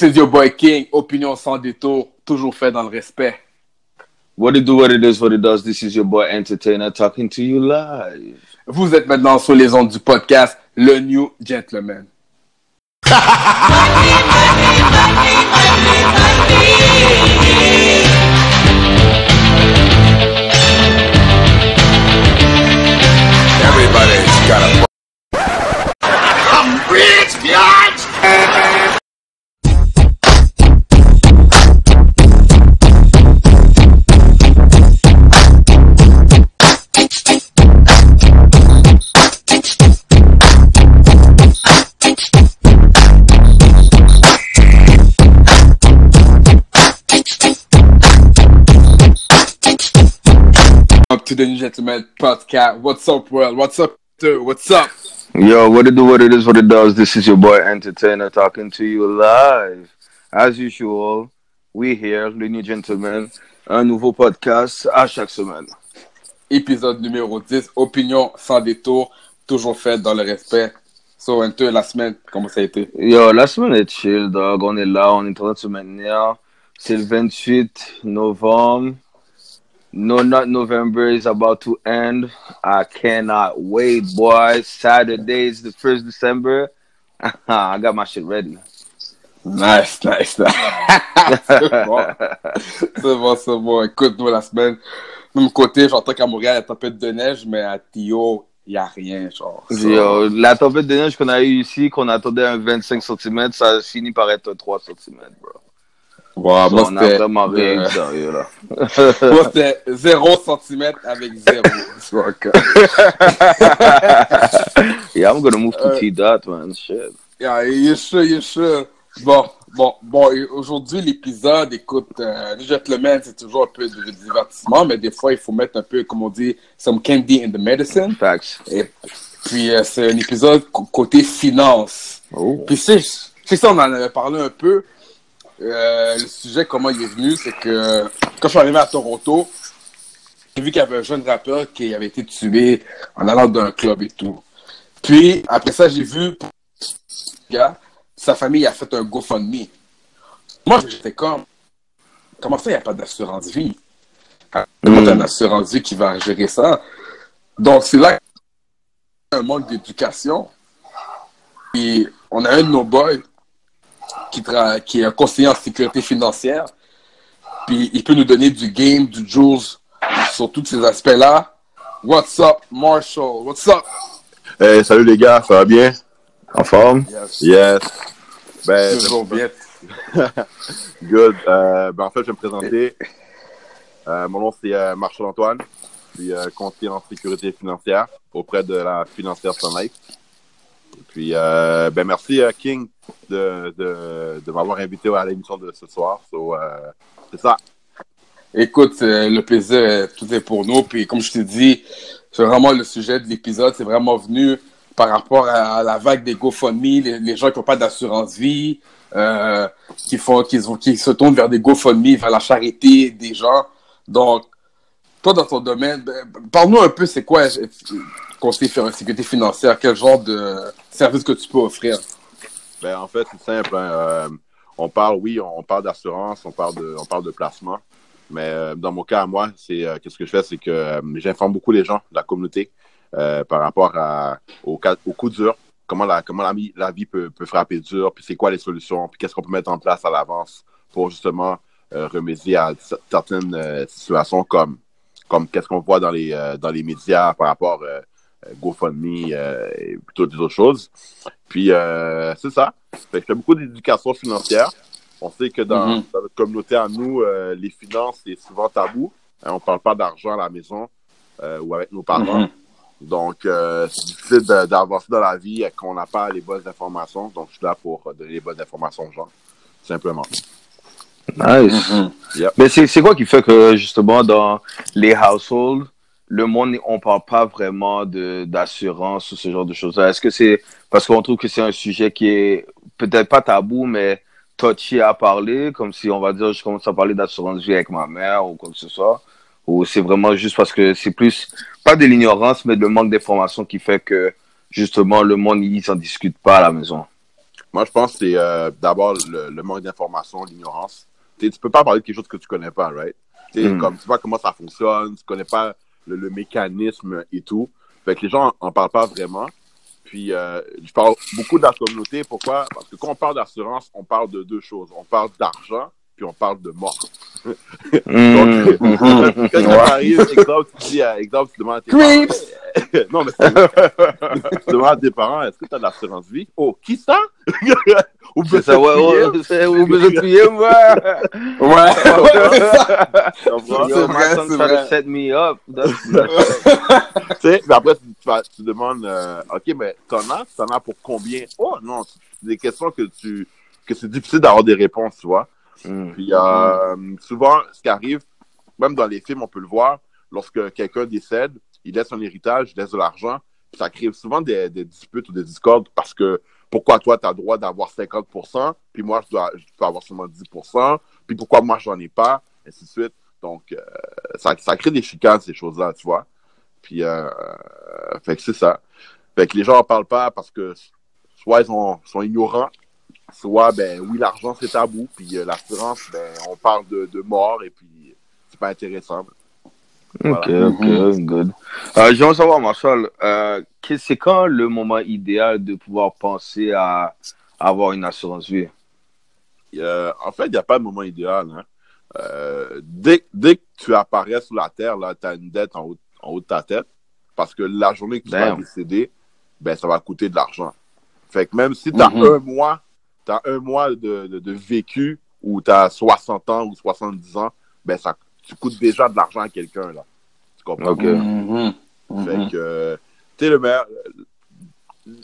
This is your boy King, opinion sans détour, toujours fait dans le respect. What it do, what it is, what it does. This is your boy Entertainer talking to you live. Vous êtes maintenant sur les ondes du podcast Le New Gentleman. Everybody's got a. to the New Gentleman podcast. What's up, world? What's up, dude? What's up? Yo, what it do, what it is, what it does? This is your boy Entertainer talking to you live. As usual, we here, le New Gentleman, un nouveau podcast à chaque semaine. Épisode numéro 10, opinion sans détour, toujours fait dans le respect. So, un la semaine, comment ça a été? Yo, la semaine est chill, dog. On est là, on est en train de se maintenir. C'est le 28 novembre. No Nut November is about to end. I cannot wait, boys. Saturday is the 1st December. I got my shit ready. Nice, nice, nice. c'est bon. C'est bon, c'est bon. Écoute, nous, la semaine, de mon côté, j'entends qu'à Montréal, il y a tempête de neige, mais à Tio, il n'y a rien, genre. Yo, la tempête de neige qu'on a eu ici, qu'on attendait un 25 cm, ça a fini par être 3 cm, bro. So, moi, on a c'était vraiment rien eu sérieux, là. moi, c'était 0 cm avec 0. Donc, euh, yeah, I'm gonna move to Euh, T-Dot, man. Shit. yeah, you sure, you sure. Bon, bon, bon, aujourd'hui, l'épisode, écoute, euh, le gentleman, c'est toujours un peu de divertissement, mais des fois, il faut mettre un peu, comme on dit, some candy in the medicine. Facts. Et puis, euh, c'est un épisode côté finance. Oh. Puis, c'est ça, on en avait parlé un peu. Euh, le sujet, comment il est venu, c'est que quand je suis arrivé à Toronto, j'ai vu qu'il y avait un jeune rappeur qui avait été tué en allant d'un club et tout. Puis, après ça, j'ai vu gars, sa famille a fait un GoFundMe. Moi, j'étais comme, comment ça, il n'y a pas d'assurance vie? Comment Mm. t'as une assurance vie qui va gérer ça? Donc, c'est là qu'il y a un manque d'éducation. Puis, on a un de nos boys qui, est un conseiller en sécurité financière. Puis, il peut nous donner du game, du juice sur tous ces aspects-là. What's up, Marshall? What's up? Hey, salut les gars, ça va bien? En forme? Yes. Yes. Ben, Toujours bien. good. Euh, ben, en fait, je vais me présenter. Euh, mon nom, c'est euh, Marshall Antoine. Je suis conseiller en sécurité financière auprès de la financière Sun Life. Et puis, euh, ben, merci euh, King de, de, m'avoir invité à l'émission de ce soir. So, euh, c'est ça. Écoute, le plaisir, tout est pour nous. Puis comme je t'ai dit, c'est vraiment le sujet de l'épisode. C'est vraiment venu par rapport à la vague des GoFundMe, les, gens qui n'ont pas d'assurance vie, qui font, qui, qui se tournent vers des GoFundMe, vers la charité des gens. Donc, toi, dans ton domaine, ben, parle-nous un peu, c'est quoi conseiller faire une sécurité financière? Quel genre de service que tu peux offrir? Ben, en fait, c'est simple. hein, euh, on parle, oui, on parle d'assurance, on parle de, on parle de placement. Mais euh, dans mon cas, à moi, c'est euh, qu'est-ce que je fais, c'est que j'informe beaucoup les gens la communauté par rapport à, au, cas- dur, comment la, comment la, vie- la vie peut, peut frapper dur, puis c'est quoi les solutions, puis qu'est-ce qu'on peut mettre en place à l'avance pour justement remédier à certaines situations comme, comme qu'est-ce qu'on voit dans les, dans les médias par rapport GoFundMe euh, et toutes les autres choses. Puis euh, c'est ça. Fait que je fais beaucoup d'éducation financière. On sait que dans, Mhm. dans notre communauté à nous, euh, les finances, c'est souvent tabou. Hein, on parle pas d'argent à la maison euh, ou avec nos parents. Mhm. Donc, euh, c'est difficile de- d'avancer dans la vie et qu'on n'a pas les bonnes informations. Donc, je suis là pour donner les bonnes informations aux gens, simplement. Nice. Mhm. Mais c'est c'est quoi qui fait que, justement, dans les households, le monde, on parle pas vraiment de d'assurance ou ce genre de choses-là? Est-ce que c'est parce qu'on trouve que c'est un sujet qui est peut-être pas tabou, mais touchy à parler, comme si, on va dire, je commence à parler d'assurance vie avec ma mère ou quoi que ce soit? Ou c'est vraiment juste parce que c'est plus, pas de l'ignorance, mais le manque d'information qui fait que, justement, le monde, ils s'en discute pas à la maison? Moi, je pense que c'est euh, d'abord le, le manque d'information, l'ignorance. Tu tu peux pas parler de quelque chose que tu connais pas, right? Mm. comme tu sais pas comment ça fonctionne, tu connais pas le, le mécanisme et tout. Fait que les gens en, en parlent pas vraiment. Puis, euh, je parle beaucoup de la communauté. Pourquoi? Parce que quand on parle d'assurance, on parle de deux choses. On parle d'argent, puis on parle de mort. Mm. Donc, quand ça arrive, exemple, tu dis, exemple, tu demandes à tes Creeps! parents. non, mais c'est tu demandes à tes parents, est-ce que tu as de l'assurance vie? Oh, qui ça? Ou C'est ça, ouais, ouais, où besoin de crier, moi? Ouais, c'est. Tu vrai, c'est vrai. set me up. That's- Tu sais, mais après, tu, tu tu demandes, euh, OK, mais t'en as? T'en as pour combien? Oh, non, c'est des questions que tu, que c'est difficile d'avoir des réponses, tu vois. Mm. Puis, euh, souvent, ce qui arrive, même dans les films, on peut le voir, lorsque quelqu'un décède, il laisse un héritage, il laisse de l'argent, puis ça crée souvent des, des disputes ou des discordes parce que pourquoi toi, tu as le droit d'avoir 50%, puis moi, je dois, je peux avoir seulement 10%, puis pourquoi moi, j'en ai pas, et ainsi de suite. Donc, euh, ça, ça crée des chicanes, ces choses-là, tu vois. Puis, euh, fait que c'est ça. Fait que les gens en parlent pas parce que soit ils sont, sont ignorants, soit, ben oui, l'argent, c'est tabou, puis euh, l'assurance, ben, on parle de, de mort, et puis c'est pas intéressant. Ok, Voilà. ok, good. Euh, J'aimerais savoir, Marshall, euh, que- c'est quand le moment idéal de pouvoir penser à avoir une assurance vie? Euh, en fait, il n'y a pas de moment idéal. Hein. Euh, dès, dès que tu apparais sur la Terre, tu as une dette en haut, en haut de ta tête, parce que la journée que tu vas Damn. décéder, ben, ça va coûter de l'argent. Fait que même si tu as Mhm. un mois, tu un mois de, de, de vécu, ou tu as 60 ans ou 70 ans, ben, ça, tu coûtes déjà de l'argent à quelqu'un. là. Tu comprends? Ok. Mhm. Mhm. Fait que, euh, tu sais, le meilleur-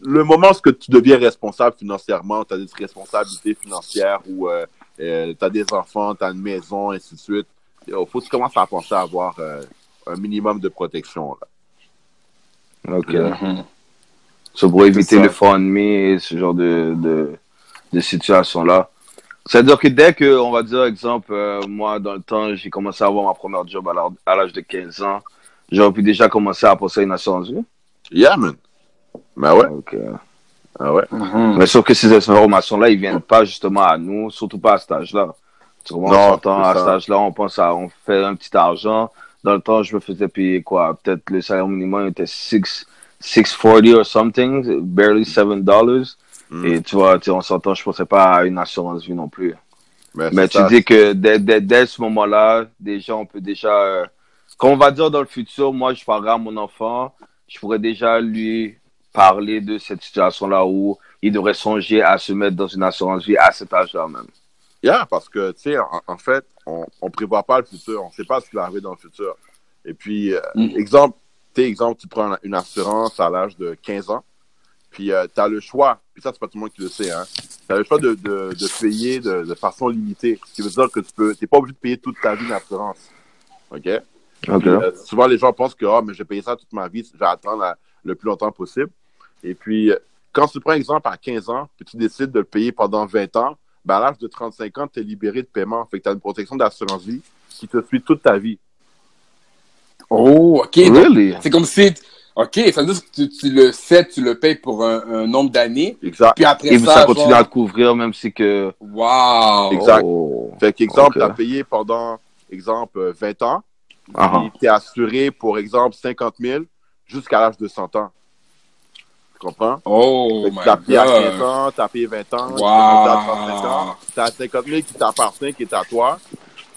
le moment où tu deviens responsable financièrement, tu as des responsabilités financières ou euh, tu as des enfants, tu as une maison, ainsi de suite, il faut que tu commences à penser à avoir euh, un minimum de protection. Là. Ok. Mhm. Ça pour éviter ça. le FundMe et ce genre de, de, de situation-là. C'est-à-dire que dès que, on va dire, exemple, euh, moi, dans le temps, j'ai commencé à avoir ma première job à l'âge- de 15 ans, j'aurais pu déjà commencer à penser à une assurance vie. Yeah, man. Ben ouais. Donc, euh, Ah ouais. Mhm. Mais sauf que ces informations-là, ils viennent pas justement à nous, surtout pas à cet âge-là. Non, On c'est à cet âge-là, on pense à, on fait un petit argent. Dans le temps, je me faisais payer quoi? Peut-être le salaire minimum était 6, 640 or something, barely 7 dollars. Mm. Et tu vois, tu on s'entend, je pensais pas à une assurance vie non plus. Mais tu ça. dis que dès, dès, dès ce moment-là, déjà, on peut déjà, euh, quand on va dire dans le futur, moi, je parlerai à mon enfant, je pourrais déjà lui parler de cette situation-là où il devrait songer à se mettre dans une assurance vie à cet âge-là même. Yeah, parce que, tu sais, en, en fait, on ne prévoit pas le futur. On ne sait pas ce qui va arriver dans le futur. Et puis, euh, Mm. exemple, tu prends une assurance à l'âge de 15 ans, puis tu as le choix, puis ça, c'est pas tout le monde qui le sait, hein. Tu as le choix de, de, de payer de, de façon limitée. Ce qui veut dire que tu peux, t'es pas obligé de payer toute ta vie une assurance. OK? Ok. Puis, euh, souvent, les gens pensent que oh, mais je vais payer ça toute ma vie, je vais attendre la- le plus longtemps possible. Et puis, euh, quand tu prends exemple à 15 ans, puis tu décides de le payer pendant 20 ans, ben, à l'âge de 35 ans, tu es libéré de paiement. Fait que tu as une protection d'assurance vie qui te suit toute ta vie. Oh, ok. Really? C'est comme si. Ok, ça veut dire que tu, tu le sais, tu le payes pour un, un nombre d'années. Exact. Puis après Et ça, ça continue genre, à te couvrir même si que. Wow. Exact. Oh. Fait qu'exemple, Ok. tu as payé pendant, exemple, euh, 20 ans, Ah, puis tu es assuré pour, exemple, 50 000 jusqu'à l'âge de 100 ans. Tu comprends? Oh, tu as payé à 15 God. ans, tu as payé 20 ans, tu as 35 ans. Wow. tu as 50 000 qui t'appartient, qui est à toi.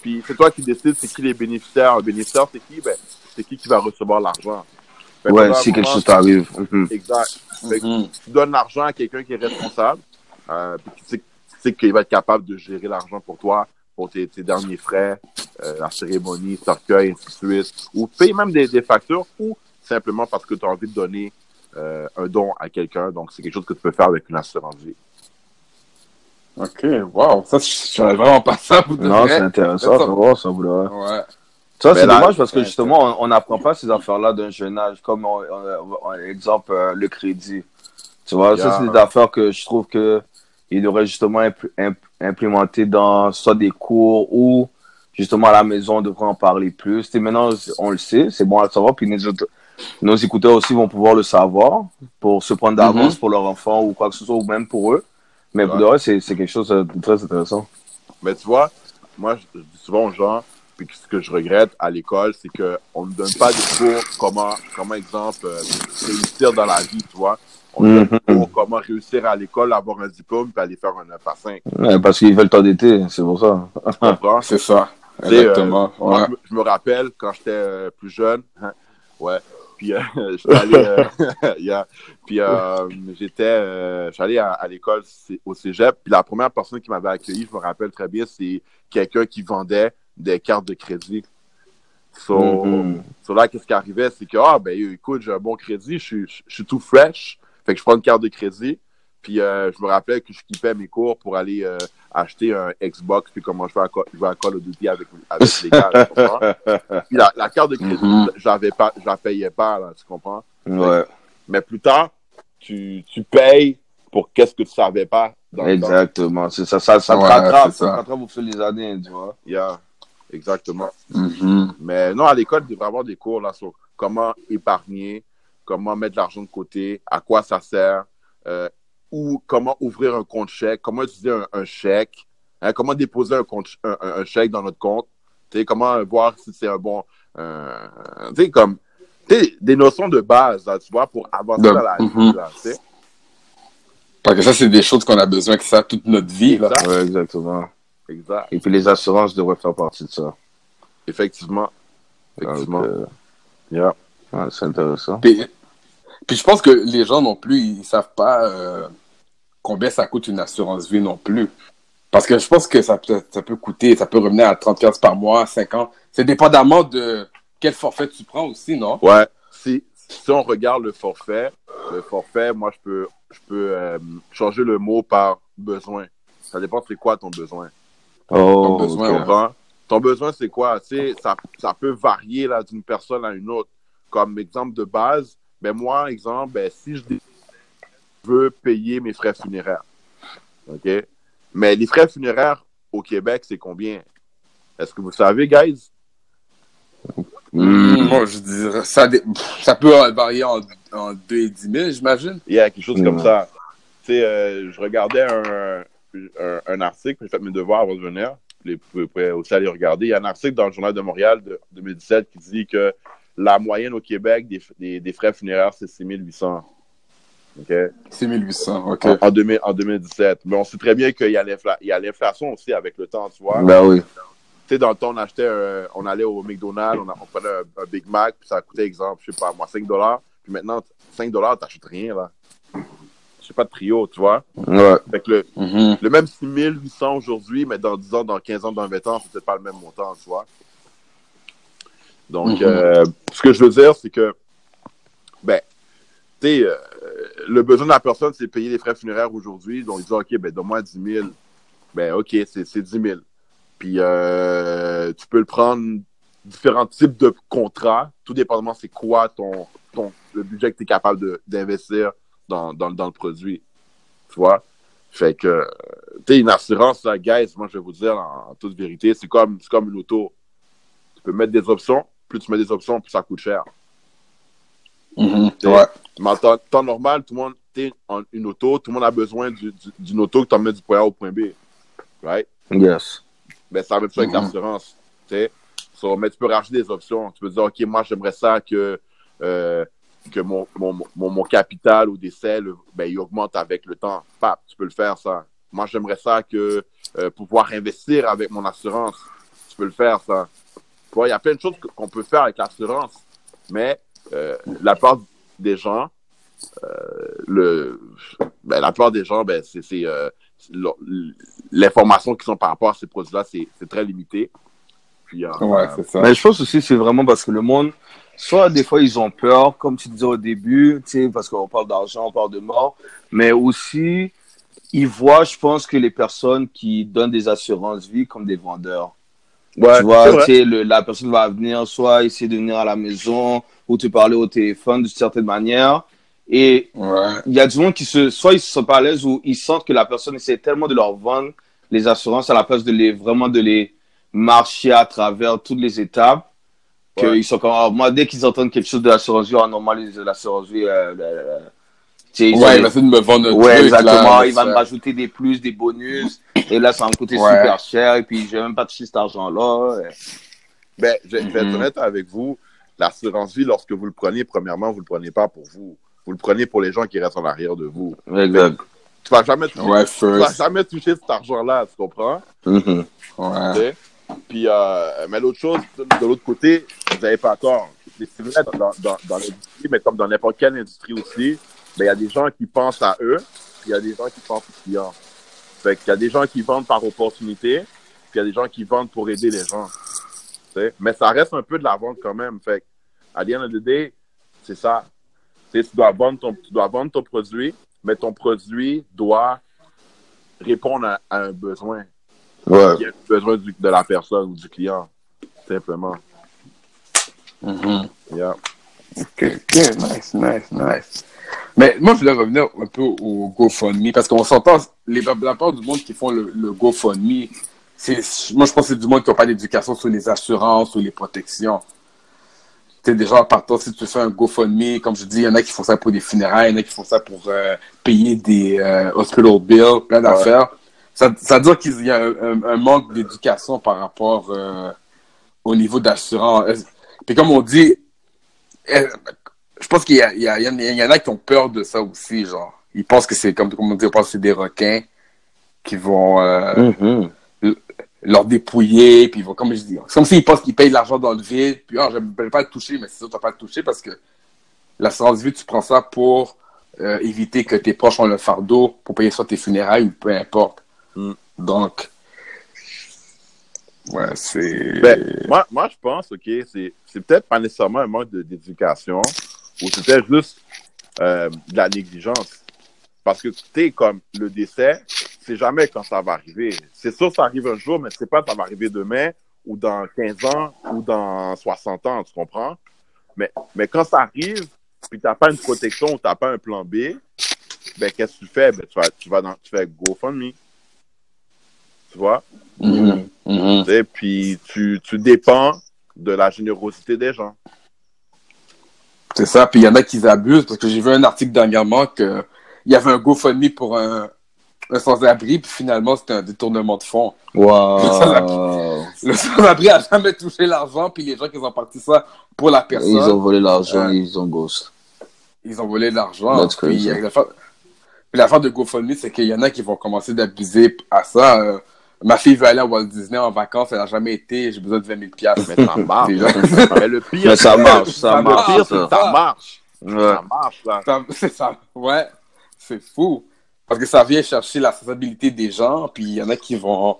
Puis c'est toi qui décides c'est qui les bénéficiaires. Un bénéficiaire, c'est qui? Ben, c'est qui qui va recevoir l'argent. Fait Ouais, si quelque chose t'arrive. Mhm. Exact. Fait que Mhm. tu donnes l'argent à quelqu'un qui est responsable, euh, puis qui sait, qui sait qu'il va être capable de gérer l'argent pour toi, pour tes, tes derniers frais, euh, la cérémonie, le cercueil, ainsi de suite. Ou paye même des, des factures, ou simplement parce que tu as envie de donner euh, un don à quelqu'un. Donc, c'est quelque chose que tu peux faire avec une assurance vie. Ok, wow. Ça, je savais vraiment pas ça. Non, c'est intéressant. Ça- Ça, ça vous l'a- Ouais. Ça, c'est dommage parce que ouais, justement, on n'apprend pas ces affaires-là d'un jeune âge, comme on, on- on- exemple euh, le crédit. Tu vois, ça, c'est des affaires que je trouve que il devrait justement impl- imp- implémenter dans soit des cours ou justement à la maison, on devrait en parler plus. Sais, maintenant, on le sait, c'est bon à le savoir, puis nos, nos écouteurs aussi vont pouvoir le savoir pour se prendre d'avance Mhm. pour leur enfant ou quoi que ce soit, ou même pour eux. Mais pour de vrai, c'est quelque chose de très intéressant. Mais tu vois, moi, je dis souvent aux gens, puis ce que je regrette à l'école, c'est qu'on ne donne pas des cours comment, comment exemple, euh, réussir dans la vie, tu vois. On nous donne Mhm. des cours comment réussir à l'école, avoir un diplôme, puis aller faire un 9 à 5. Ouais, parce qu'ils veulent t'endetter, c'est pour ça. C'est ça. Sais, Exactement. euh, moi, ouais. je, me, je me rappelle quand j'étais euh, plus jeune, hein, ouais, puis euh, j'étais allé, euh, yeah, puis euh, j'étais, euh, j'allais à, à l'école au cégep, puis la première personne qui m'avait accueilli, je me rappelle très bien, c'est quelqu'un qui vendait des cartes de crédit. So, Mhm. so là, qu'est-ce qui arrivait, c'est que, ah, ben, écoute, j'ai un bon crédit, je suis, je suis tout fresh, fait que je prends une carte de crédit, puis euh, je me rappelais que je kippais mes cours pour aller euh, acheter un Xbox, puis comment je vais à, Co- jouer à Call of Duty avec, avec les gars, tu comprends? Puis la, la carte de crédit, Mhm. je l'avais pas, je la payais pas, là, tu comprends? Ouais, Mais plus tard, tu, tu payes pour qu'est-ce que tu savais pas dans exactement. C'est ça, ça, ça te rattrape, ça te ça. rattrape au fil des années, tu vois. Yeah, exactement. Mhm. Mais non, à l'école, il devrait avoir des cours là, sur comment épargner, comment mettre de l'argent de côté, à quoi ça sert, euh, ou comment ouvrir un compte chèque, comment utiliser un, un chèque, hein, comment déposer un, compte, un, chèque dans notre compte, comment voir si c'est un bon... euh, tu sais, comme... tu sais, des notions de base, là, tu vois, pour avancer De- dans la vie, Mhm. là, tu sais. Parce que ça, c'est des choses qu'on a besoin que ça toute notre vie. Là. Ouais, exactement. Exact. Et puis les assurances devraient faire partie de ça. Effectivement. Donc, Effectivement. euh, Yeah. ouais, c'est intéressant. Puis, puis je pense que les gens non plus, ils savent pas euh, combien ça coûte une assurance vie non plus. Parce que je pense que ça peut, ça peut coûter, ça peut revenir à 30 pièces par mois, 5 ans. C'est dépendamment de quel forfait tu prends aussi, non? Ouais. Si, si on regarde le forfait, le forfait, moi, je peux, je peux euh, changer le mot par besoin. Ça dépend c'est quoi ton besoin? Oh, Ton besoin, ok. comprends? Ton besoin, c'est quoi? Tu sais, ça, ça peut varier là, d'une personne à une autre. Comme exemple de base, ben moi, exemple, ben, si je veux payer mes frais funéraires, OK? Mais les frais funéraires au Québec, c'est combien? Est-ce que vous savez, guys? Hmm. Moi, je dirais, ça, ça peut varier en, en 2 et 10 000, j'imagine. Il y a quelque chose comme Ouais. ça. Tu sais, euh, je regardais un, un, un article, j'ai fait mes devoirs avant de venir. Vous pouvez aussi aller regarder. Il y a un article dans le Journal de Montréal de 2017 qui dit que la moyenne au Québec des, des, des frais funéraires, c'est 6800. OK? C'est 1800, OK. En, en, 2000 en 2017. Mais on sait très bien qu'il y a l'infla- il y a l'inflation aussi avec le temps, tu vois. Ben oui. Tu sais, dans le temps, on achetait, un- on allait au McDonald's, on, a- on prenait un, un Big Mac, puis ça coûtait, exemple, je sais pas, moi, 5 dollars. Puis maintenant, 5 dollars, t'achètes rien, là. Sais pas de trio, tu vois. Ouais. Fait que le, le même 6800 aujourd'hui, mais dans 10 ans, dans 15 ans, dans 20 ans, c'est peut-être pas le même montant, tu vois. Donc, Mhm. euh, ce que je veux dire, c'est que, ben, tu sais, euh, le besoin de la personne, c'est payer les frais funéraires aujourd'hui. Donc, ils disent, OK, ben, donne-moi 10 000. Ben, OK, c'est c'est 10 000. Puis, euh, tu peux le prendre différents types de contrats, tout dépendamment c'est quoi ton, ton, le budget que tu es capable de- d'investir dans, dans, dans le produit. Tu vois? Fait que, euh, tu sais, une assurance, là, guys, moi, je vais vous dire en, en toute vérité, c'est comme, comme une auto. Tu peux mettre des options, plus tu mets des options, plus ça coûte cher. Mhm. T'sais, Ouais. Mais en temps, temps normal, tout le monde, en une auto, tout le monde a besoin du- du- d'une auto que tu emmènes du point A au point B. Right? Yes. Ben, ça va être ça avec Mhm. l'assurance. tu sais. So, mais tu peux racheter des options. Tu peux dire, OK, moi, j'aimerais ça que, euh, que mon, mon, mon, mon capital au décès, le- ben, il augmente avec le temps. Pap, tu peux le faire, ça. Moi, j'aimerais ça que euh, pouvoir investir avec mon assurance. Tu peux le faire, ça. Tu vois, il y a plein de choses qu'on peut faire avec l'assurance. Mais euh, la plupart des gens, euh, le, ben, la plupart des gens, ben, c'est, c'est, euh, l'information qui sont par rapport à ces produits-là, c'est, c'est très limité. Puis, euh, Ouais, c'est ça. Mais je pense aussi c'est vraiment parce que le monde, soit des fois ils ont peur, comme tu disais au début, tu sais, parce qu'on parle d'argent, on parle de mort, mais aussi ils voient, je pense, que les personnes qui donnent des assurances vie comme des vendeurs. ouais, tu vois, le- la personne va venir, soit essayer de venir à la maison ou te parler au téléphone d'une certaine manière. Et Ouais. il y a du monde qui se, soit ils se sentent pas à l'aise ou ils sentent que la personne essaie tellement de leur vendre les assurances à la place de les, vraiment de les marcher à travers toutes les étapes. Ouais. Qu'ils sont comme, ah, moi, dès qu'ils entendent quelque chose de l'assurance vie, ah, normal, l'assurance vie, euh, euh, Ouais, il va essayer de me vendre un Ouais, truc, exactement. là, il va me rajouter des plus, des bonus. Et là, ça va me coûter Ouais. super cher. Et puis, je vais même pas toucher cet argent-là. Ben, je, je vais être Mhm. honnête avec vous. L'assurance vie, lorsque vous le prenez, premièrement, vous le prenez pas pour vous. Vous le prenez pour les gens qui restent en arrière de vous. Exact. Tu vas Ouais, tu vas first. jamais toucher cet argent-là, tu comprends? Mhm. Ouais. Puis, euh, mais l'autre chose, de l'autre côté, vous n'avez pas tort. C'est dans, l'industrie, mais comme dans n'importe quelle industrie aussi, il y a des gens qui pensent à eux, puis il y a des gens qui pensent aux clients. Fait qu'il y a des gens qui vendent par opportunité, puis il y a des gens qui vendent pour aider les gens. Mais ça reste un peu de la vente quand même. Fait à the end of the day, c'est ça. Tu dois vendre ton, tu dois vendre ton produit, mais ton produit doit répondre à un besoin Ouais. qui a besoin du- de la personne ou du client, simplement. Mhm. Yeah. Ok, ok, nice, nice, nice. Mais moi, je voulais revenir un peu au GoFundMe parce qu'on s'entend, les, la plupart du monde qui font le, le GoFundMe, c'est, moi, je pense que c'est du monde qui n'a pas d'éducation sur les assurances ou les protections. Tu sais, déjà, partant, si tu fais un GoFundMe, comme je dis, il y en a qui font ça pour des funérailles, il y en a qui font ça pour euh, payer des euh, hospital bills, plein d'affaires. Ça, ça veut dire qu'il y a un, un- un manque d'éducation par rapport euh, au niveau d'assurance. Puis comme on dit, je pense qu'il y, a- il y, a- il y en a- qui ont peur de ça aussi, genre. Ils pensent que c'est comme, comme on dit, ils pensent que c'est des requins qui vont euh, Mhm. leur dépouiller, puis ils vont, comme je dis, c'est comme s'ils pensent qu'ils payent de l'argent dans le vide, puis ah, je ne vais pas le toucher, mais c'est sûr tu vas pas le toucher parce que l'assurance vie, tu prends ça pour euh, éviter que tes proches ont le fardeau pour payer soit tes funérailles ou peu importe. Donc, ouais, c'est... Ben, moi, moi, je pense, OK, c'est c'est peut-être pas nécessairement un manque de- d'éducation ou c'est peut-être juste euh, de la négligence. Parce que, tu sais, comme le décès, c'est jamais quand ça va arriver. C'est sûr que ça arrive un jour, mais c'est pas ça va arriver demain ou dans 15 ans ou dans 60 ans, tu comprends? Mais, mais quand ça arrive, puis t'as pas une protection ou t'as pas un plan B, ben, qu'est-ce que tu fais? Ben, tu vas, tu vas dans, tu fais GoFundMe. Tu vois? Mhm, mhm. Tu sais, puis tu, tu dépends de la générosité des gens. C'est ça, puis il y en a qui abusent, parce que j'ai vu un article dernièrement que il y avait un GoFundMe pour un, un sans-abri, puis finalement, c'était un détournement de fonds. Wow. Le sans-abri a jamais touché l'argent, puis les gens qui ont parti ça pour la personne, Ils ont volé l'argent, Ouais. ils ont ghost. ils ont volé l'argent. Puis, avec l'affaire- puis l'affaire de GoFundMe, c'est qu'il y en a qui vont commencer d'abuser à ça. Euh, ma fille veut aller à Walt Disney en vacances, elle n'a jamais été, j'ai besoin de 20 000 piastres. Mais ça marche. Mais le pire, Mais ça marche, ça marche. pire, ça. que ça marche. Ouais. Ça marche, là. Ça- C'est ça, ouais, c'est fou. Parce que ça vient chercher la sensibilité des gens, puis il y en a qui vont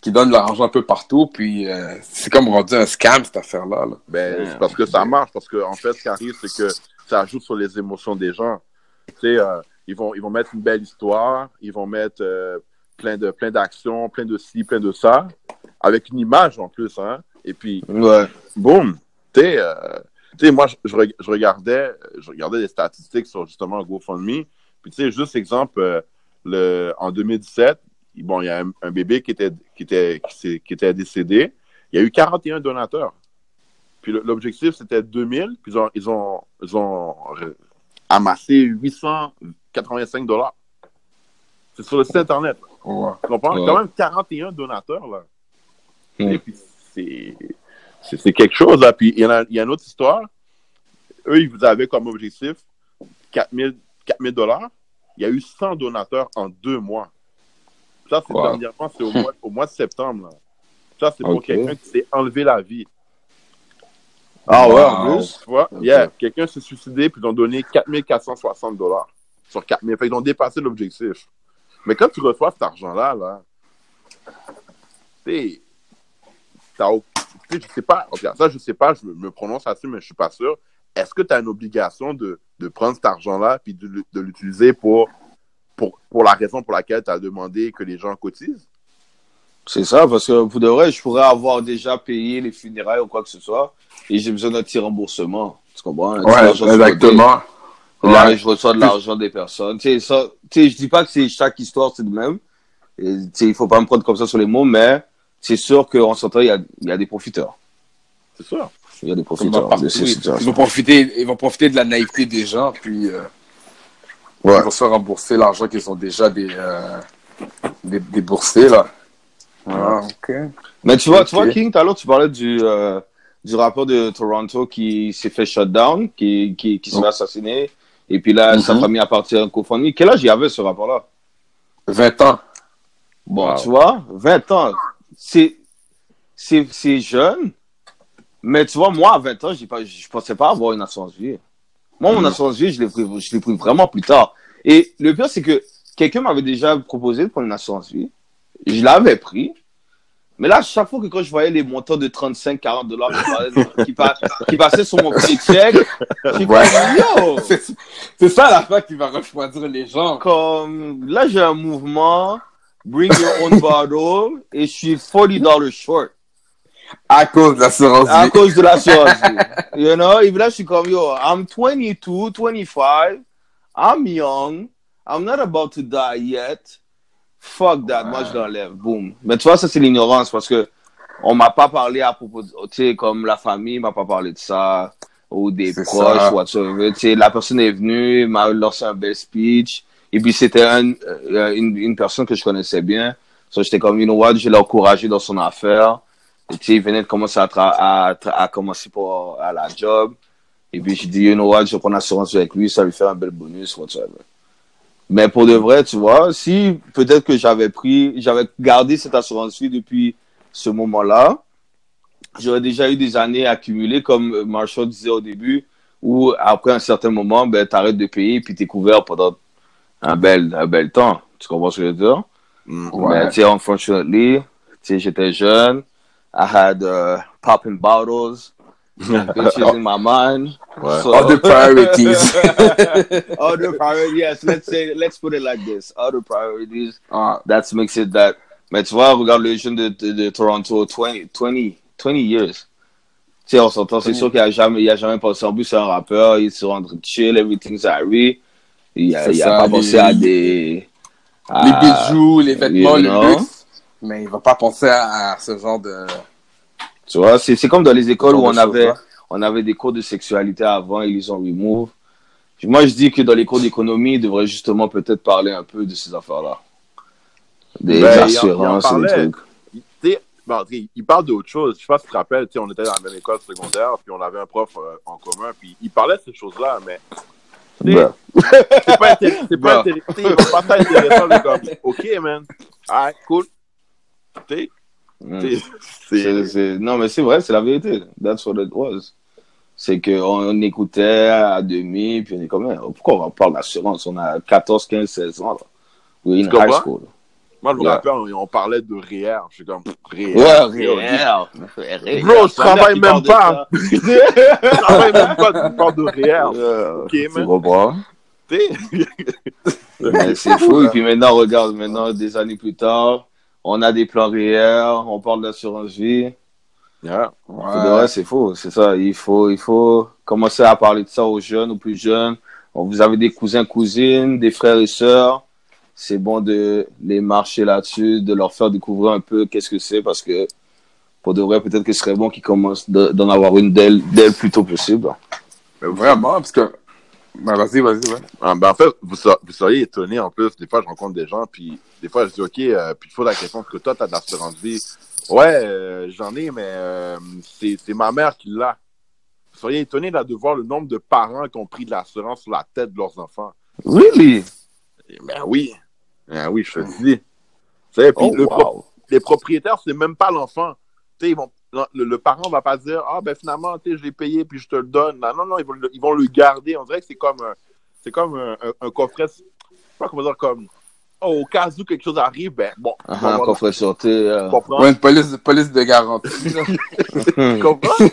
qui donnent leur argent un peu partout, puis euh, c'est comme rendu un scam cette affaire-là. là. Ben, Ouais. parce que ça marche. Parce que, en fait, ce qui arrive, c'est que ça ajoute sur les émotions des gens. Tu sais, euh, ils, vont, ils vont mettre une belle histoire, ils vont mettre euh, plein de plein d'actions, plein de ci, plein de ça, avec une image en plus, hein. Et puis, Ouais. boum, tu sais, euh, tu sais, moi, je, je reg- je regardais, je regardais les statistiques sur justement GoFundMe. Puis, tu sais, juste exemple, euh, le, en 2017, bon, il y a un, un bébé qui était, qui, était, qui, était décédé. Il y a eu 41 donateurs. Puis l'objectif, c'était 2000. Puis ils ont, ils ont, ils ont amassé 885 dollars. C'est sur le site Internet. Ouais. Tu comprends? Ouais. Quand même 41 donateurs, là. Hmm. Et puis, c'est, quelque chose, là. Puis, il y, en a, il y a une autre histoire. Eux, ils vous avaient comme objectif 4000 4000 dollars. Il y a eu 100 donateurs en deux mois. Ça, c'est Wow. dernièrement, c'est au mois, au mois de septembre, là. Ça, c'est pour quelqu'un qui s'est enlevé la vie. Ah ouais, en plus? Tu vois? Ok. Yeah, quelqu'un s'est suicidé, puis ils ont donné 4460 dollars sur 4000. Fait qu'ils ont dépassé l'objectif. Mais quand tu reçois cet argent-là, là, tu sais, je sais pas, ça, je sais pas, je me, prononce là-dessus, mais je suis pas sûr. Est-ce que tu as une obligation de, de prendre cet argent-là puis de, l'utiliser pour, pour, pour la raison pour laquelle tu as demandé que les gens cotisent? C'est ça, parce que pour de vrai, je pourrais avoir déjà payé les funérailles ou quoi que ce soit, et j'ai besoin d'un petit remboursement. Tu comprends? Ouais, exactement. Et Là, Ouais. je reçois de l'argent des personnes. Tu sais, ça, tu sais, je dis pas que c'est chaque histoire, c'est le même. Et, tu sais, il faut pas me prendre comme ça sur les mots, mais c'est sûr qu'en s'entend, il y a, il y a des profiteurs. C'est ça. Il y a des profiteurs partout, de ces ils, vont profiter, ils vont profiter de la naïveté des gens, puis euh, Ils vont se rembourser l'argent qu'ils ont déjà des, euh, des, déboursé, là. Ah, ok. Mais tu vois, tu vois King, tout à l'heure, tu parlais du, euh, du rappeur de Toronto qui s'est fait shutdown, qui, qui, qui s'est oh. assassiné. Et puis là, sa mhm. famille a parti en cofondie. Quel âge il avait ce rapport-là? 20 ans. Bon, tu vois, 20 ans. C'est, jeune. Mais tu vois, moi, à 20 ans, je ne pensais pas avoir une assurance vie. Moi, mon mhm. assurance vie, je l'ai pris, je pris vraiment plus tard. Et le pire, c'est que quelqu'un m'avait déjà proposé de prendre une assurance vie. Je l'avais pris. Mais là, chaque fois que quand je voyais les montants de 35, 40 dollars qui, qui, passaient sur mon petit chèque, C'est ça la fois qui va refroidir les gens. Comme, là, j'ai un mouvement, bring your own bottle, et je suis 40 dollars short. À cause de l'assurance vie. À cause de l'assurance vie. You know? Et là, je suis comme, yo, I'm 22, 25, I'm young, I'm not about to die yet. Fuck that, moi je l'enlève, boum. Mais tu vois, ça c'est l'ignorance parce que on m'a pas parlé à propos, tu sais, comme la famille m'a pas parlé de ça, ou des proches, ou Tu sais, la personne est venue, m'a lancé un bel speech, et puis c'était un, euh, une, une, personne que je connaissais bien. So j'étais comme, you know what, je l'ai encouragé dans son affaire. Et tu sais, il venait de commencer à, à, à, commencer pour, à la job. Et puis, je dis, you know what, je prends l'assurance avec lui, ça lui fait un bel bonus, whatever. Mais pour de vrai, tu vois, si peut-être que j'avais pris, j'avais gardé cette assurance vie depuis ce moment-là, j'aurais déjà eu des années accumulées, comme Marshall disait au début, où après un certain moment, ben, tu arrêtes de payer et puis tu es couvert pendant un bel, un bel temps. Tu comprends ce que je veux dire? Mm, Mais tu sais, unfortunately, tu sais, j'étais jeune, I had uh, popping bottles, bitches in my mind. So, Other priorities. Other priorities, yes. Let's say, let's put it like this. Other priorities. Uh, that makes it that. Mais tu vois, regarde le jeune de, de, de, Toronto, 20, 20, 20 years. Tu sais, on s'entend, c'est sûr qu'il a jamais, il a jamais pensé en plus c'est un rappeur, il se rend chill, everything's Harry. Il a, il a pas pensé à des. À, les bijoux, les vêtements, you know? le luxe. Mais il va pas penser à, à ce genre de. Tu vois, c'est comme dans les écoles où on avait, on avait des cours de sexualité avant, ils les ont remove. Moi, je dis que dans les cours d'économie, ils devraient justement peut-être parler un peu de ces affaires-là. Des ben, assurances et des trucs. Il, il parle d'autre chose. Je sais pas si tu te rappelles, on était dans la même école secondaire, puis on avait un prof euh, en commun, puis il parlait de ces choses-là, mais ben. c'est pas, c'est pas, ben. pas, pas intéressant. comme, OK, man. Alright, cool. sais Mm. Non, mais c'est vrai, c'est la vérité. That's what it was. C'est qu'on écoutait à demi, puis on est comme, pourquoi on parle d'assurance? On a 14, 15, 16 ans. Là. We're in high school. Moi, je me rappelle, on parlait de REER. Je suis comme, REER. Ouais, REER. Bro, je travaille même pas. Je travaille même pas, tu parles de REER. Ok, man. Tu comprends? c'est fou. Et puis maintenant, regarde, maintenant, des années plus tard, on a des plans REER, on parle d'assurance vie. Yeah. Ouais. c'est faux, c'est ça. Il faut, il faut commencer à parler de ça aux jeunes, aux plus jeunes. Vous avez des cousins, cousines, des frères et sœurs. C'est bon de les marcher là-dessus, de leur faire découvrir un peu qu'est-ce que c'est parce que pour de vrai, peut-être que ce serait bon qu'ils commencent d'en avoir une dès, dès le plus tôt possible. Mais vraiment, parce que ben, vas-y, vas-y, ouais. Ah, ben, en fait, vous, vous, seriez étonné en plus. Des fois, je rencontre des gens, puis des fois, je dis, OK, euh, puis il faut la question que toi, tu as de l'assurance vie. Ouais, euh, j'en ai, mais euh, c'est ma mère qui l'a. Vous seriez étonné là, de voir le nombre de parents qui ont pris de l'assurance sur la tête de leurs enfants. Really? Ben oui. Ben oui, je te dis. Puis oh, le les propriétaires, c'est même pas l'enfant. Ils vont le, le, parent va pas dire Ah, ben finalement, je l'ai payé puis je te le donne. Non, non, non, ils vont le, ils vont le garder. On dirait que c'est comme, c'est comme un, un, coffret, je sais pas comment dire, comme oh, au cas où quelque chose arrive, ben bon. Uh -huh, un coffret sorti. Uh... Ouais, une police, police de garantie. tu comprends?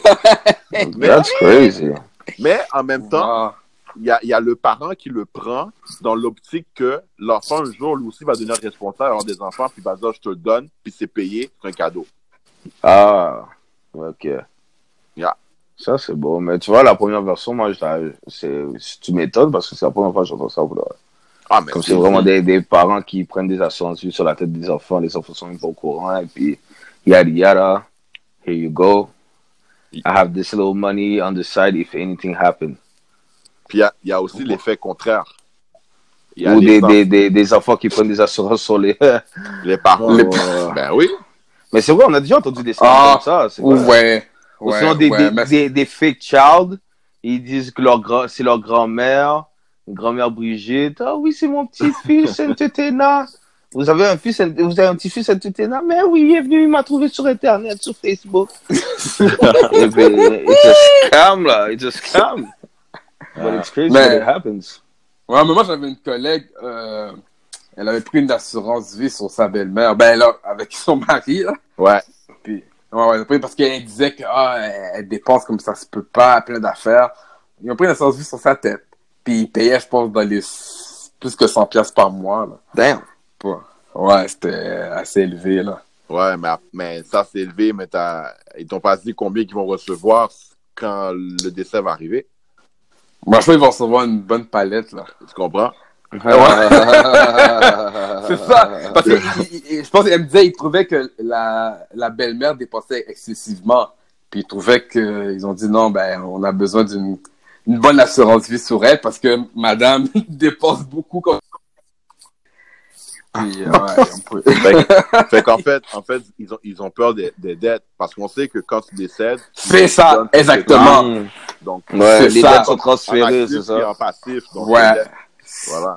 That's crazy. Mais en même temps, il y, a, y, a, le parent qui le prend dans l'optique que l'enfant, un jour, lui aussi, va devenir responsable avoir des enfants, puis va dire Je te le donne, puis c'est payé, c'est un cadeau. Ah, ok. Ça, c'est beau. Mais tu vois, la première version, moi, c'est, tu m'étonnes parce que c'est la première fois que j'entends ça. Ah, mais Comme c'est vraiment des, des, parents qui prennent des assurances sur la tête des enfants. Les enfants sont même pas au courant. Et puis, yada yada. Here you go. I have this little money on the side if anything happens. Puis il y, y, a aussi l'effet contraire. Il y a Ou des, des, des, des enfants qui prennent des assurances sur les. les parents. Les- Ben oui. Mais c'est vrai, on a déjà entendu des scènes Ah, comme ça. Ouais, ouais. Ou sinon des, ouais, des, mais- des, des fake child. Ils disent que leur c'est leur grand-mère, grand-mère Brigitte. Ah oui, c'est mon petit-fils, Saint-Téna. Vous avez un fils, vous avez un petit-fils Saint-Téna? Mais oui, il est venu, il m'a trouvé sur Internet, sur Facebook. It's a scam, là. It's a scam. But it's crazy Mais- when it happens. Ouais, mais moi, j'avais une collègue, euh, elle avait pris une assurance vie sur sa belle-mère. Ben, là, avec son mari, là. Ouais. Puis, ouais, ouais, parce qu'elle disait que, ah, elle, dépense comme ça se peut pas, plein d'affaires. Ils ont pris une assurance vie sur sa tête. Puis, ils payaient, je pense, dans les plus que 100 pièces par mois, là. Damn. Pas- Ouais, c'était assez élevé, là. Ouais, mais, mais ça, c'est élevé, mais t'as- ils t'ont pas dit combien ils vont recevoir quand le décès va arriver. Moi, je pense qu'ils vont recevoir une bonne palette, là. Tu comprends? C'est ça. Parce que il- il- je pense qu'elle me disait, il trouvait que la, la belle-mère dépensait excessivement. Puis il trouvait qu'ils ont dit non, ben, on a besoin d'une une bonne assurance vie sur elle parce que madame dépense beaucoup. Comme... Puis, euh, ouais, peut- Fait, fait qu'en fait, en fait, ils ont, ils ont peur des, des dettes parce qu'on sait que quand tu décèdes, C'est ça, exactement. Mm. donc, Ouais, C'est les ça. dettes sont transférées, c'est ça. en passif. Donc, Ouais. les dettes, Voilà.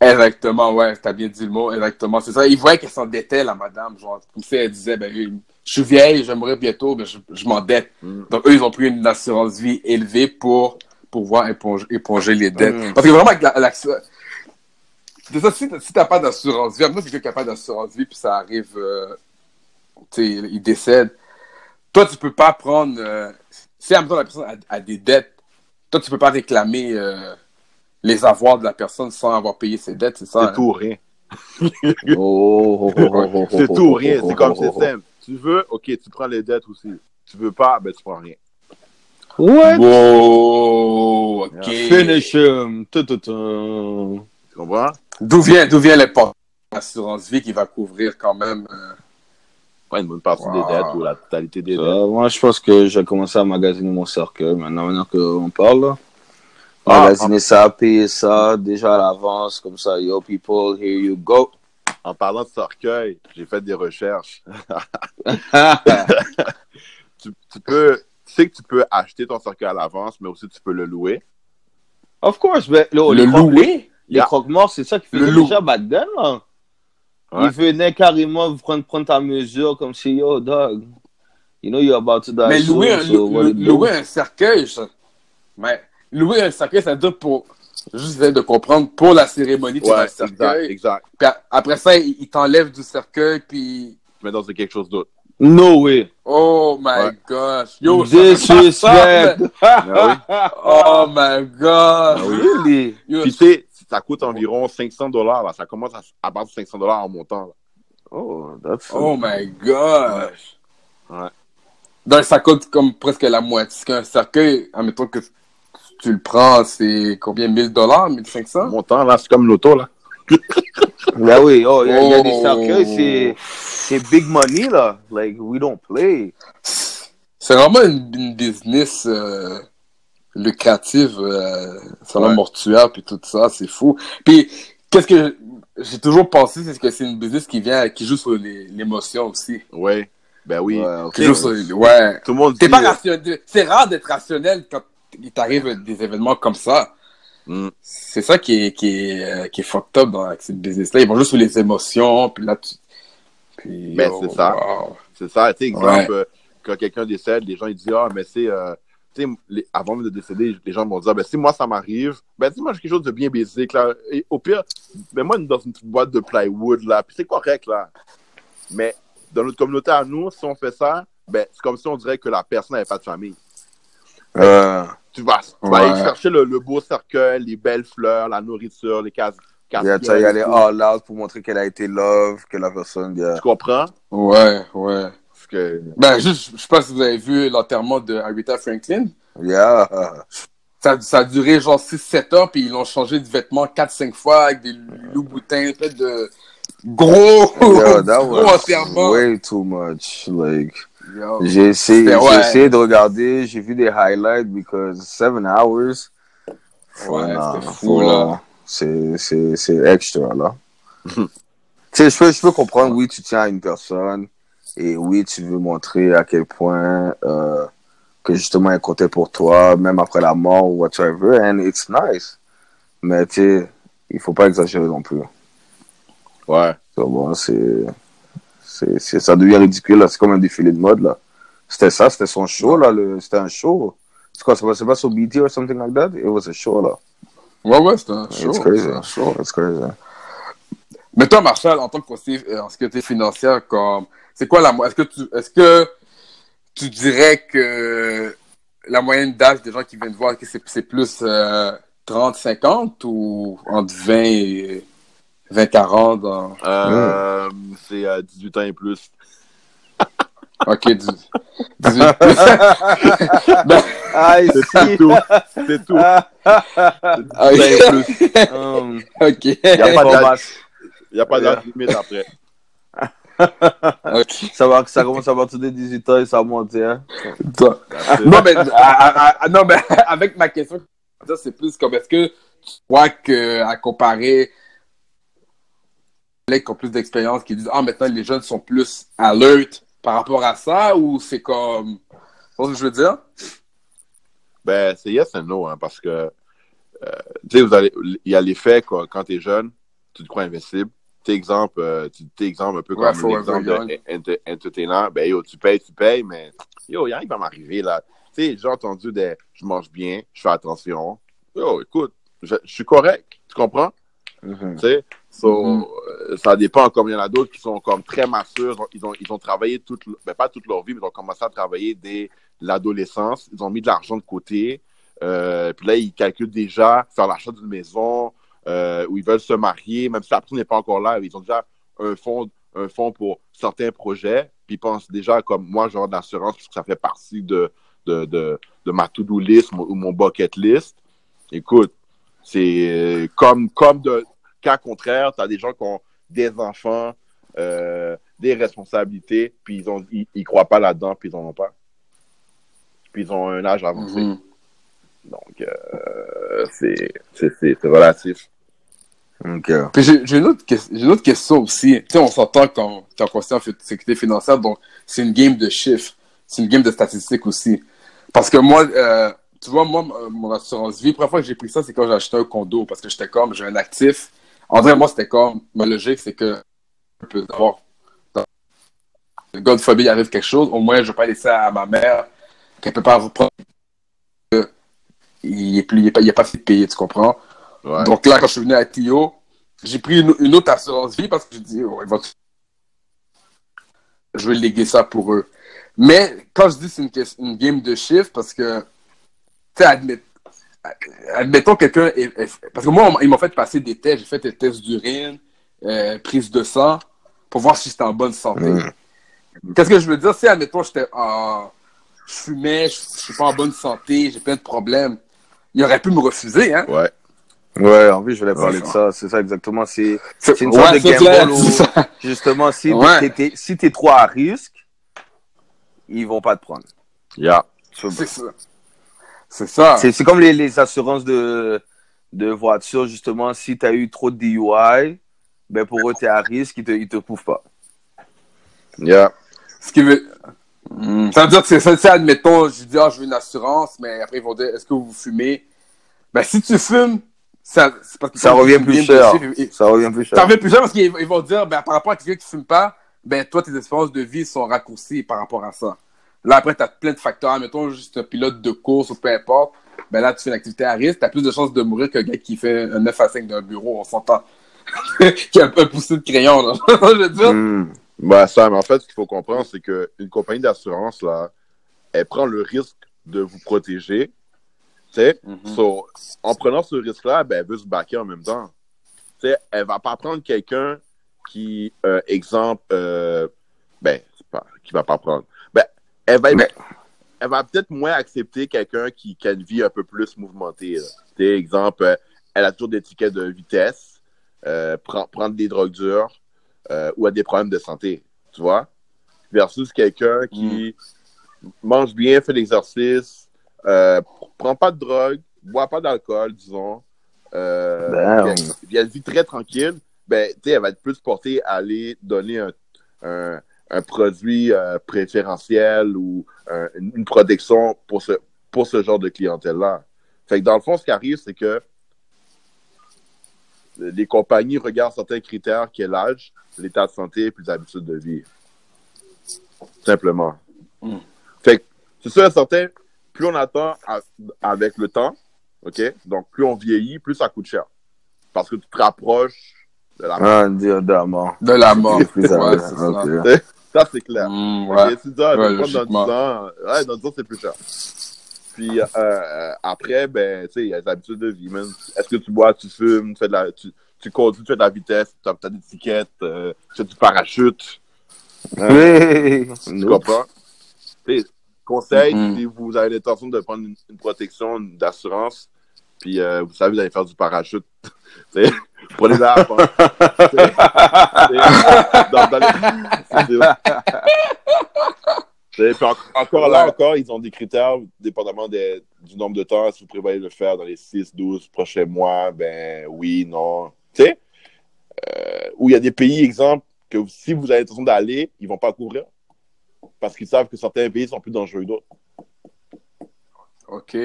Exactement, ouais, t'as bien dit le mot, exactement. C'est ça. Il voyait qu'elle s'endettait, la madame. Genre, comme si elle disait, ben, je suis vieille, j'aimerais bientôt, mais je, je m'endette. Mm. Donc, eux, ils ont pris une assurance vie élevée pour pouvoir éponger, éponger les dettes. Mm. Parce que vraiment, c'est ça, si, t'as- si t'as pas d'assurance vie, moi, c'est quelqu'un pas d'assurance vie, puis ça arrive, euh, tu sais, il décède. Toi, tu peux pas prendre, euh, si, en même temps, la personne a, a des dettes, toi, tu peux pas réclamer, euh, les avoirs de la personne sans avoir payé ses dettes, c'est ça? C'est hein? tout ou rien. Oh, oh, oh, oh, oh, C'est tout ou oh, rien. oh, C'est comme c'est oh, simple. Tu veux, ok, tu prends les dettes aussi. Tu veux pas, ben tu prends rien. What? Wow, ok. Finish him. Tu, tu, tu. Tu comprends? D'où vient, d'où vient l'assurance vie qui va couvrir quand même, euh, Pas une bonne partie Wow. des dettes ou la totalité des dettes. Euh, moi, je pense que j'ai commencé à magasiner mon cercueil maintenant, maintenant qu'on parle. Là. Ah, Magasiner ça, payer ça déjà à l'avance, comme ça. Yo, people, here you go. En parlant de cercueil, j'ai fait des recherches. Tu, tu peux, tu sais que tu peux acheter ton cercueil à l'avance, mais aussi tu peux le louer. of course, mais le louer? Les Yeah. croque-morts, c'est ça qui Le faisait déjà back then, là. Ouais. Ils venaient carrément prendre, prendre ta mesure comme si, yo, dog, you know you're about to die Mais soon, louer un, so louer un cercueil, ça. Mais louer un cercueil, ça veut dire pour, juste de comprendre, pour la cérémonie, tu Ouais, le cercueil. exact. Puis après ça, il, il t'enlève du cercueil, puis Tu mets dans quelque chose d'autre. No way. oh my Ouais. gosh. Yo, Disrespect. ça, Ah man. Oh my god. Really? Yo, Puis tu sais, ça coûte environ 500 dollars. Ça commence à, à partir de 500 dollars en montant. là. Oh, that's oh my gosh. Ouais. Donc, ça coûte comme presque la moitié. Parce qu'un cercueil, admettons que tu le prends, c'est combien 1000 dollars 1500 Montant, là, c'est comme l'auto, là. Ben oui, oh, il y, a- il y a des Oh. cercueils, c'est, c'est big money, là. Like, we don't play. C'est vraiment une, une business euh, lucrative euh, sur Ouais. mortuaire puis tout ça, c'est fou. Puis qu'est-ce que j'ai toujours pensé, c'est que c'est une business qui vient qui joue sur les- l'émotion aussi. Ouais. Ben oui. Ouais. Qui joue sur ouais. Tout le monde T'es dit, pas euh, rationnel. C'est rare d'être rationnel quand il t'arrive des événements comme ça. hmm, C'est ça qui est, qui est, euh, qui est fucked up dans cette business-là. Ils vont juste sur les émotions, puis là, tu... Puis, Ben, oh, c'est ça. wow. C'est ça, tu sais, exemple, Ouais. euh, quand quelqu'un décède, les gens ils disent Ah, mais c'est. euh, tu sais, avant de décéder, les gens vont dire ben, si moi ça m'arrive, ben, dis-moi quelque chose de bien basique, là. Et au pire, ben, moi, dans une petite boîte de plywood, là, puis c'est correct, là. Mais dans notre communauté à nous, si on fait ça, ben, c'est comme si on dirait que la personne n'avait pas de famille. Euh, Tu vas, tu vas Ouais. aller chercher le, le beau cercueil, les belles fleurs, la nourriture, les cases. tu il y a les all out pour montrer qu'elle a été love, que la personne, yeah. Tu comprends? Ouais, ouais. Parce que, Ben, juste, je sais pas si vous avez vu l'enterrement de Aretha Franklin. Yeah. Ça, ça a duré genre 6-7 heures, puis ils l'ont changé de vêtements 4-5 fois avec des loups-boutins, fait de gros, Yo, that gros was enterrements. way too much. Like. J'ai essayé, ouais. essayé de regarder, j'ai vu des highlights because seven hours. Ouais, non, c'était fou, là. C'est, extra, là. tu sais, je peux, je peux comprendre, oui, tu tiens à une personne et oui, tu veux montrer à quel point euh, que justement elle comptait pour toi, même après la mort ou whatever, and it's nice. Mais tu sais, il faut pas exagérer non plus. Ouais. So, bon, c'est, c'est, c'est, ça devient ridicule, là. C'est comme un défilé de mode, là. C'était ça, c'était son show, là. Le, c'était un show. C'est quoi, ça passait pas sur BT or something like that? It was a show, là. Ouais, ouais, c'est un show. It's crazy. c'est un show. It's crazy. Mais toi, Marshall, en tant que conseiller euh, en sécurité financière, comme, c'est quoi la Est-ce que tu, est-ce que tu dirais que la moyenne d'âge des gens qui viennent voir, que c'est, c'est plus euh, 30, 50 ou entre 20 et 20, 40 dans... Euh, C'est euh, 18 ans et plus. Ok, 18 18 plus. ben, Ah, C'est tout. C'est tout. ah, Ben, Hum, ok. y a pas d'âge. Il n'y a pas d'âge limite après. Ok. Ça, va, ça commence à partir de 18 ans et ça monte, hein. Non, mais, ah, ah, non, mais avec ma question, ça, c'est plus comme est-ce que tu crois que, à comparer collègues qui ont plus d'expérience, qui disent Ah, maintenant les jeunes sont plus alert par rapport à ça, ou c'est comme. Tu ce que je veux dire? Ben, c'est yes and no, hein, parce que, euh, tu sais, vous allez, il y a l'effet, quoi, quand t'es jeune, tu te crois invincible. T'es exemple, euh, tu t'es exemple un peu Ouais, comme l'exemple young. de. Ben, yo, tu payes, tu payes, mais, yo, il rien qui va m'arriver, là. Tu sais, j'ai entendu des, je mange bien, je fais attention. Yo, écoute, je, je suis correct, tu comprends? Mhm. Tu sais, so, Mhm. euh, ça dépend. Comme il y en a d'autres qui sont comme très matures. Ils ont, ils ont travaillé toute, ben, pas toute leur vie, mais ils ont commencé à travailler dès l'adolescence. Ils ont mis de l'argent de côté. Euh, puis là, ils calculent déjà faire l'achat d'une maison euh, où ils veulent se marier, même si la personne n'est pas encore là. Ils ont déjà un fonds, un fonds pour certains projets. Puis ils pensent déjà comme moi, genre d'assurance, parce que ça fait partie de, de, de, de ma to-do list ou mon bucket list. Écoute, c'est comme, comme de cas contraire, tu as des gens qui ont des enfants, euh, des responsabilités, puis ils ont ils, ils croient pas là-dedans, puis ils en ont pas. Puis ils ont un âge avancé. Mhm. Donc, euh, c'est c'est- c'est- c'est relatif. Ok. Puis j'ai une, autre une question aussi. Tu sais, on s'entend quand tu es en en fi- sécurité financière, donc c'est une game de chiffres. C'est une game de statistiques aussi. Parce que moi, euh, tu vois, moi, mon assurance vie, la première fois que j'ai pris ça, c'est quand j'ai acheté un condo. Parce que j'étais comme, j'ai un actif. En vrai, moi, c'était comme, ma logique, c'est que je peux. God forbid, il arrive quelque chose, au moins, je vais pas laisser à ma mère qu'elle peut pas reprendre. Il est plus, il est pas, il est pas fait payer, tu comprends? Ouais. Donc là, quand je suis venu à Tio, j'ai pris une, une autre assurance vie parce que je dis, oh, je vais léguer ça pour eux. Mais quand je dis c'est une, une game de chiffres, parce que, tu sais, admet- admettons quelqu'un, est- est- parce que moi, on- ils m'ont fait passer des tests, j'ai fait des tests d'urine, euh, prise de sang, pour voir si j'étais en bonne santé. Mm. Qu'est-ce que je veux dire? Si, admettons, j'étais en- je fumais, je, je suis pas en bonne santé, j'ai plein de problèmes, il aurait pu me refuser, hein? Ouais. Ouais, en plus, je voulais parler Ouais. de ça. C'est ça exactement. C'est une sorte de gamble où, justement, si Ouais. t'es- si t'es trop à risque, ils vont pas te prendre. Yeah. C'est ça. C'est ça. C'est comme les, les assurances de, de voiture, justement. Si tu as eu trop de DUI, ben pour eux, tu es à risque, ils te, ils te couvrent pas. Yeah. Ce qui veut. Hmm. Ça veut dire que c'est ça, admettons, je dis, ah, je veux une assurance, mais après, ils vont dire, est-ce que vous fumez? Ben, si tu fumes, ça, c'est parce que Ça revient plus cher. et- Ça revient plus cher. Ça revient plus cher parce qu'ils ils vont dire, ben, par rapport à quelqu'un qui fume pas, ben, toi, tes espérances de vie sont raccourcies par rapport à ça. Là, après, tu as plein de facteurs. Admettons, juste un pilote de course ou peu importe. Ben là, tu fais une activité à risque, tu as plus de chances de mourir qu'un gars qui fait un 9 à 5 d'un bureau, on s'entend. qui a un peu poussé de crayon, là. je veux dire. Ben, ça, mais en fait, ce qu'il faut comprendre, c'est qu'une compagnie d'assurance, là, elle prend le risque de vous protéger. Tu sais, Mhm. So, en prenant ce risque-là, ben, elle veut se baquer en même temps. Tu sais, elle va pas prendre quelqu'un qui, euh, exemple, euh, ben, pas, qui va pas prendre. Ben, elle va, Mais- elle va peut-être moins accepter quelqu'un qui, qui a une vie un peu plus mouvementée. là. Exemple, euh, elle a toujours des tickets de vitesse, euh, prend- prendre des drogues dures, euh, ou a des problèmes de santé. Tu vois? Versus quelqu'un qui mange bien, fait l'exercice, euh, prend pas de drogue, boit pas d'alcool, disons, euh, Damn. puis elle vit très tranquille, ben, tu sais, elle va être plus portée à aller donner un, un, un produit euh, préférentiel ou un- une protection pour ce, pour ce genre de clientèle-là. Fait que dans le fond, ce qui arrive, c'est que les compagnies regardent certains critères, quel âge, l'état de santé et les habitudes de vie. Simplement. Mm. Fait que, c'est sûr et certain, plus on attend à- avec le temps, OK? Donc, plus on vieillit, plus ça coûte cher. Parce que tu te rapproches de la mort. Ah, dire. De la mort. C'est plus Ouais, ça. c'est ça. Clair. Mm, Ok, ouais. tu dis, ah, Ouais, dans logiquement. 10 ans. Ouais, dans 10 ans, c'est plus cher. Puis euh, euh, après, ben, tu sais, il y a les habitudes de vie, man. Est-ce que tu bois, tu fumes, tu, fais de la, tu, tu conduis, tu fais de la vitesse, tu as, des tickets, euh, tu fais du parachute. Oui. Tu comprends? Tu sais, conseil, Mhm. si vous avez l'intention de prendre une, une protection d'assurance, puis euh, vous savez, vous allez faire du parachute, dans les- en- encore là, encore, ils ont des critères, dépendamment des- du nombre de temps. Si vous prévoyez le faire dans les 6, 12 prochains mois, ben oui, non. Tu sais, euh, où il y a des pays, exemple, que si vous avez l'intention d'aller, ils vont pas couvrir. Parce qu'ils savent que certains pays sont plus dangereux que d'autres. OK.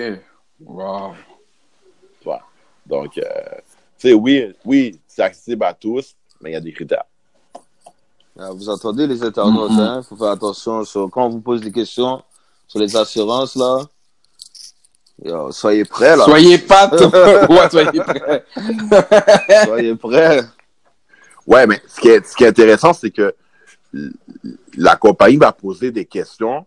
Wow. Donc, euh, tu sais, oui, oui, c'est accessible à tous, mais il y a des critères. Ah, Vous entendez les internautes, Mhm. hein? Faut faire attention sur quand on vous pose des questions sur les assurances, là. Yo, soyez prêts, là. Soyez pas ouais, soyez prêts. Soyez prêts. Ouais, mais ce qui est, ce qui est intéressant, c'est que la compagnie va poser des questions,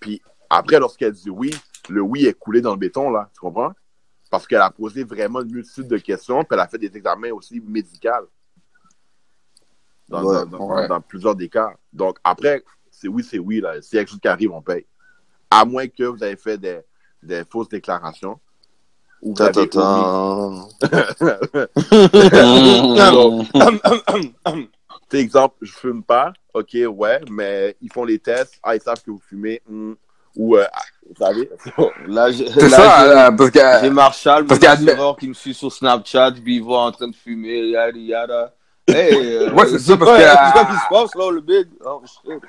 puis après, lorsqu'elle dit oui, le oui est coulé dans le béton, là, tu comprends? Parce qu'elle a posé vraiment une multitude de questions, puis elle a fait des examens aussi médicaux dans, Ouais, dans- dans- ouais. dans plusieurs des cas. Donc, après, c'est oui, c'est oui, là. S'il y a quelque chose qui arrive, on paye. À moins que vous avez fait des, des fausses déclarations. Ou vous avez exemple, je fume pas, ok, ouais, mais ils font les tests, ah, ils savent que vous fumez, hmm, ou, euh, ah, vous savez, Là, j'ai ça, parce que j'ai Marshall, mon parce qu'admet- assureur, qui me suit sur Snapchat, puis il voit en train de fumer, yada yada. Hey, euh, Ouais, c'est ça, parce que- c'est qui se passe, là, le big? Oh, shit.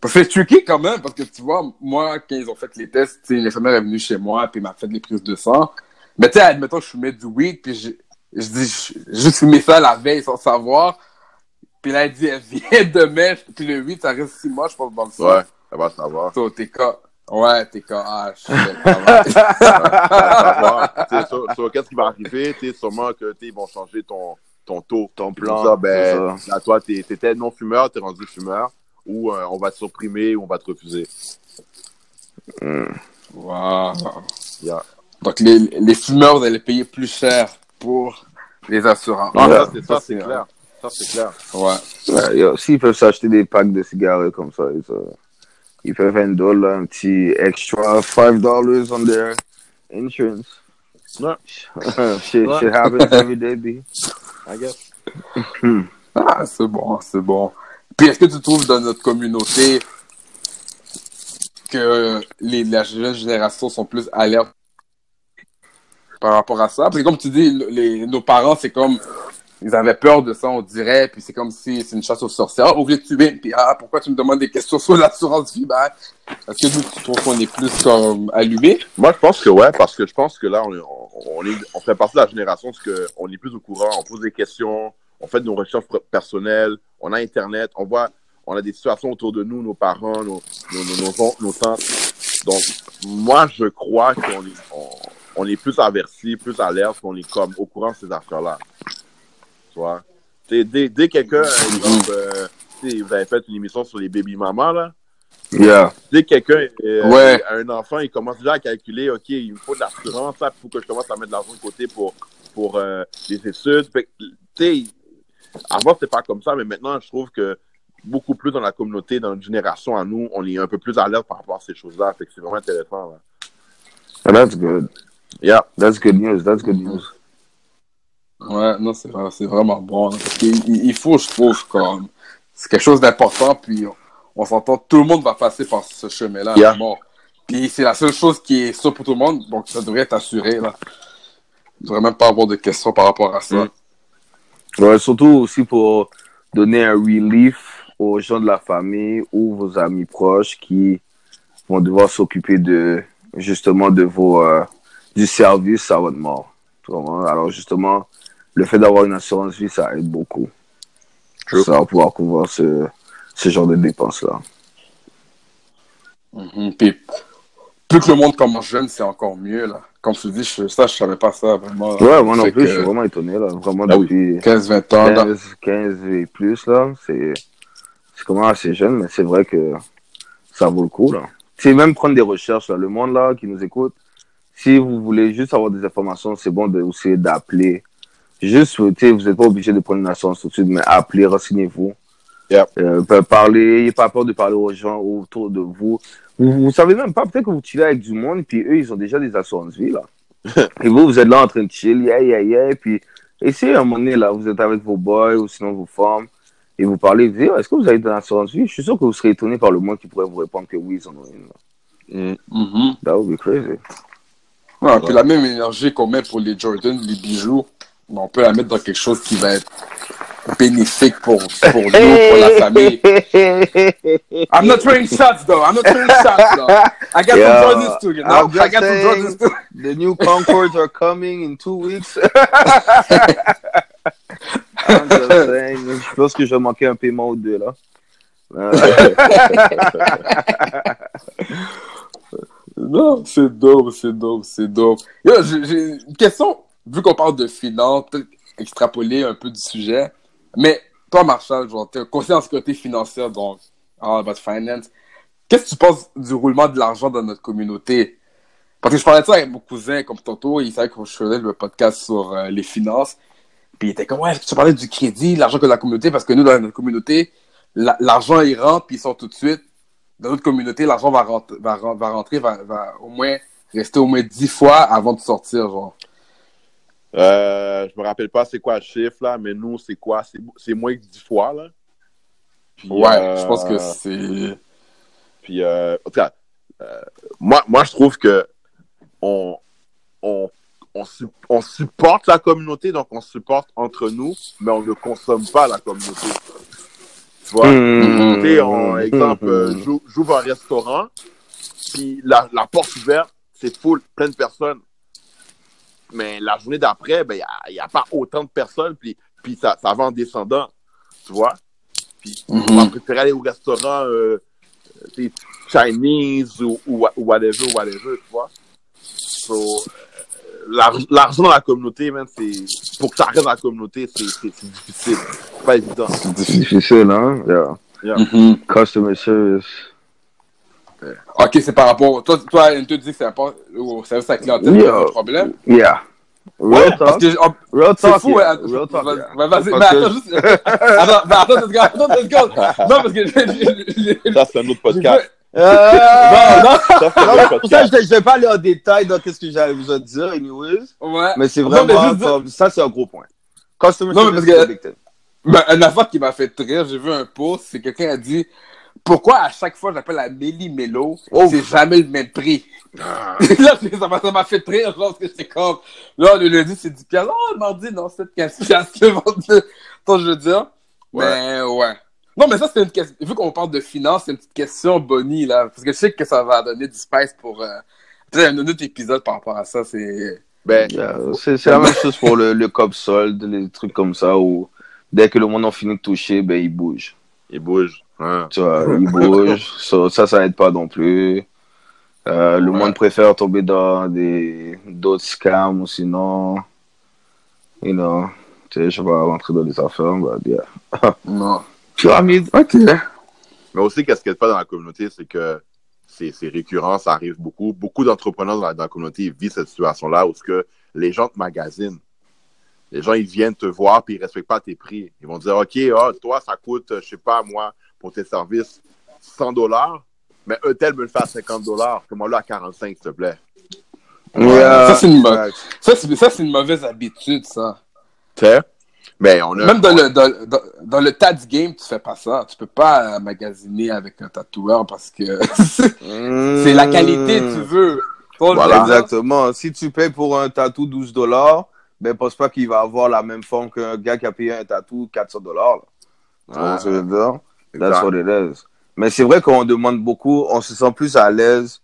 Parce que c'est tricky quand même, parce que tu vois, moi, quand ils ont fait les tests, l'infirmière est venue chez moi, puis m'a fait les prises de sang. Mais tu sais, admettons, je fumais du weed, puis je, je dis, je- fumé ça la veille sans savoir. Puis là, elle dit, elle vient demain, puis le weed, ça reste six mois, je pense, dans le sang. ouais, ça va savoir. So, t'es cas. Ouais, t'es. Ah. Ça. T'sais, sur, qu'est-ce qui va arriver, t'sais, sûrement que, t'sais, ils vont changer ton, ton taux. Ton plan, ça, ben, c'est là, toi, t'es- t'étais non-fumeur, t'es rendu fumeur, ou euh, on va te supprimer, ou on va te refuser. Wow. Yeah. Donc, les, les fumeurs, vous allez payer plus cher pour les assurances. Ah, Ouais, ça, c'est, ça, clair. Ça, c'est clair. Ouais. Ouais, s'ils peuvent s'acheter des packs de cigarettes comme ça, ils, euh, ils peuvent handle là, un petit extra $5 on their insurance. Ouais. shit, Ouais. shit happens every day, B. I guess. Ah, c'est bon, c'est bon. Puis est-ce que tu trouves dans notre communauté que les, la jeune génération sont plus alertes par rapport à ça? Parce que comme tu dis, les, nos parents, c'est comme, ils avaient peur de ça, on dirait, puis c'est comme si c'est une chasse aux sorcières. Lieu de tuer, puis ah, pourquoi tu me demandes des questions sur l'assurance vie? Ben, est-ce que nous, tu trouves qu'on est plus comme allumés? Moi, je pense que ouais, parce que je pense que là, on, est, on, est, on fait partie de la génération parce que on est plus au courant, on pose des questions, on fait nos recherches personnelles, on a Internet, on voit, on a des situations autour de nous, nos parents, nos, nos, nos, nos tantes. Donc, moi, je crois qu'on est, on est plus averti, plus alerte, qu'on est comme au courant de ces affaires-là. Tu vois? T'sais, Dès, dès quelqu'un, exemple, euh, vous avez fait une émission sur les baby mamas, là, Yeah. dès que quelqu'un euh, Ouais. un enfant, il commence déjà à calculer, OK, il me faut de l'assurance, il faut que je commence à mettre de l'argent de côté pour, pour euh, les études. Fait que, Tu sais, avant, c'était pas comme ça, mais maintenant, je trouve que beaucoup plus dans la communauté, dans notre génération à nous, on est un peu plus alerte par rapport à ces choses-là. Fait que c'est vraiment intéressant. Là. And that's good. Yeah. That's good news. That's good news. Ouais, non, c'est c'est vraiment bon. hein, parce qu'il il- faut, je trouve, comme. C'est quelque chose d'important, puis on, on s'entend, tout le monde va passer par ce chemin-là. Yeah. Bon. Puis c'est la seule chose qui est sûre pour tout le monde, donc ça devrait être assuré, là. Il devrait même pas avoir de questions par rapport à ça. Mm. Ouais, surtout aussi pour donner un relief aux gens de la famille ou vos amis proches qui vont devoir s'occuper de justement de vos euh, du service à votre mort. Alors justement, le fait d'avoir une assurance vie, ça aide beaucoup. Ça va pouvoir couvrir ce, ce genre de dépenses-là. Mhm. Puis, plus que le monde commence jeune, c'est encore mieux. Là. Comme tu dis, je, ça, je savais pas ça vraiment. Ouais, moi non plus, je suis vraiment étonné. Là. Vraiment Ah depuis 15-20 ans. là. 15, 15 et plus, là. C'est c'est quand même assez jeune, mais c'est vrai que ça vaut le coup. Là. C'est même prendre des recherches. Là. Le monde là qui nous écoute, si vous voulez juste avoir des informations, c'est bon de, aussi d'appeler. Juste, vous n'êtes pas obligé de prendre une assurance tout de suite, mais appelez, renseignez-vous. Yep. Euh, parler, n'ayez pas peur de parler aux gens autour de vous. Vous, vous savez même pas, peut-être que vous chillez avec du monde, puis eux, ils ont déjà des assurances vie, là. et vous, vous êtes là en train de chill, yeah, yeah, yeah, puis essayez à un moment donné, là, vous êtes avec vos boys ou sinon vos femmes, et vous parlez, vous dites, est-ce que vous avez de l'assurance vie? Je suis sûr que vous serez étonné par le monde qui pourrait vous répondre que oui, ils en ont une. là. Mm. Mhm. That would be crazy. Ouais, Puis la même énergie qu'on met pour les Jordan, les bijoux, on peut la mettre dans quelque chose qui va être bénéfique pour, pour nous, pour la famille. I'm not throwing shots, though. I'm not throwing shots, though. I got Yeah, some Jordans too, you know? I'm just I got some saying. Jordans too. The new Concords are coming in two weeks. I'm just saying. Je pense que je vais manquer un paiement ou deux, là. Non, c'est dope, c'est dope, c'est dope. Yo, j'ai une question, vu qu'on parle de finance, peut-être extrapoler un peu du sujet, mais toi, Marshall, genre, t'es conseiller en sécurité financière, donc, all about finance. Qu'est-ce que tu penses du roulement de l'argent dans notre communauté? Parce que je parlais de ça avec mon cousin, comme tantôt, il savait que je faisais le podcast sur euh, les finances, puis il était comme, ouais, tu parlais du crédit, l'argent que la communauté, parce que nous, dans notre communauté, la- l'argent, il rentre, puis il sort tout de suite dans notre communauté, l'argent va, rentrer, va, ren- va rentrer, va, va au moins rester au moins dix fois avant de sortir, genre. Euh, je me rappelle pas c'est quoi le chiffre, là, mais nous, c'est quoi? C'est c'est moins que 10 fois, là. Puis, Ouais, euh, je pense que c'est. Puis, euh, en tout cas, euh, moi, moi, je trouve que on, on, on, on supporte la communauté, donc on supporte entre nous, mais on ne consomme pas la communauté. Tu vois? Mm. Tu sais, on- exemple, Mm. euh, j'ou- j'ouvre un restaurant, puis la, la porte ouverte, c'est full, plein de personnes. Mais la journée d'après, ben, il n'y a, pas autant de personnes, puis, puis ça, ça va en descendant. Tu vois? Puis Mhm. on va préférer aller au restaurant euh, Chinese ou, ou, ou whatever, whatever, tu vois? So, euh, l'ar- L'argent dans la communauté, man, c'est. Pour que ça reste dans la communauté, c'est difficile. C'est pas évident. c'est difficile. hein? Yeah. Mhm. Customer service. Ok, c'est par rapport. Toi, toi elle te dit que c'est rapport au service à la clientèle, Yeah. c'est un problème? Yeah. Real Ouais, talk. que. oh, Real C'est talk. fou, ouais. yeah. Real talk. Vas- yeah. vas- Vas-y, mais que- attends juste. Attends, mais attends deux secondes, attends deux secondes. Non, parce que. Ça, c'est un autre podcast. Euh, Non, non. Ça, c'est un autre pour ça, je ne vais pas aller en détail dans ce que j'avais besoin de dire, anyways. Ouais. Mais c'est Non, mais vraiment juste ça, c'est un gros point. Customer Non, mais parce que- addicted. Ben, une affaire qui m'a fait rire, j'ai vu un post, c'est quelqu'un a dit Pourquoi à chaque fois j'appelle la Méli Mélo, Oh. c'est jamais le même prix? Là, c'est- ça m'a ça m'a fait rire, genre, parce que c'est comme. Là, le lundi, c'est 10 piastres. Oh, le mardi, non, c'est 15 piastres. Le vendredi. Attends, je veux dire. Mais, ouais. Non, mais ça, c'est une question. Vu qu'on parle de finance, c'est une petite question, Bonnie, là. Parce que je sais que ça va donner du spice pour. Euh, peut-être un autre épisode par rapport à ça. C'est. Ben, Yeah, C'est c'est la même chose pour le, le cop solde, les trucs comme ça, où dès que le monde a fini de toucher, ben, il bouge. il bouge. Tu vois, il bouge. So, ça, ça aide pas non plus. Euh, le Ouais. monde préfère tomber dans des d'autres scams ou sinon, you know, tu sais, je vais pas rentrer dans les affaires, but yeah. Non. Pyramide. Ok. Mais aussi, qu'est-ce a de pas dans la communauté, c'est que c'est récurrent, ça arrive beaucoup. Beaucoup d'entrepreneurs dans, la- dans la communauté vivent cette situation-là où ce que les gens te magasinent. Les gens, ils viennent te voir puis ils respectent pas tes prix. Ils vont dire, OK, ah, toi, ça coûte, je sais pas, moi, pour tes services, 100 dollars, mais un tel me le fait à 50 dollars. Comment là à 45, s'il te plaît? Yeah. Ça, c'est une, ça, c'est- ça, c'est une mauvaise habitude, ça. Tu sais? Mais on a. Même dans le, dans, dans, dans le tats game, tu fais pas ça. Tu peux pas euh, magasiner avec un tatoueur parce que c'est la qualité que tu veux. Voilà. Exactement. Si tu payes pour un tatou 12 dollars, ben, pense pas qu'il va avoir la même forme qu'un gars qui a payé un tatou 400 dollars. That's what it is. Mais c'est vrai qu'on demande beaucoup, on se sent plus à l'aise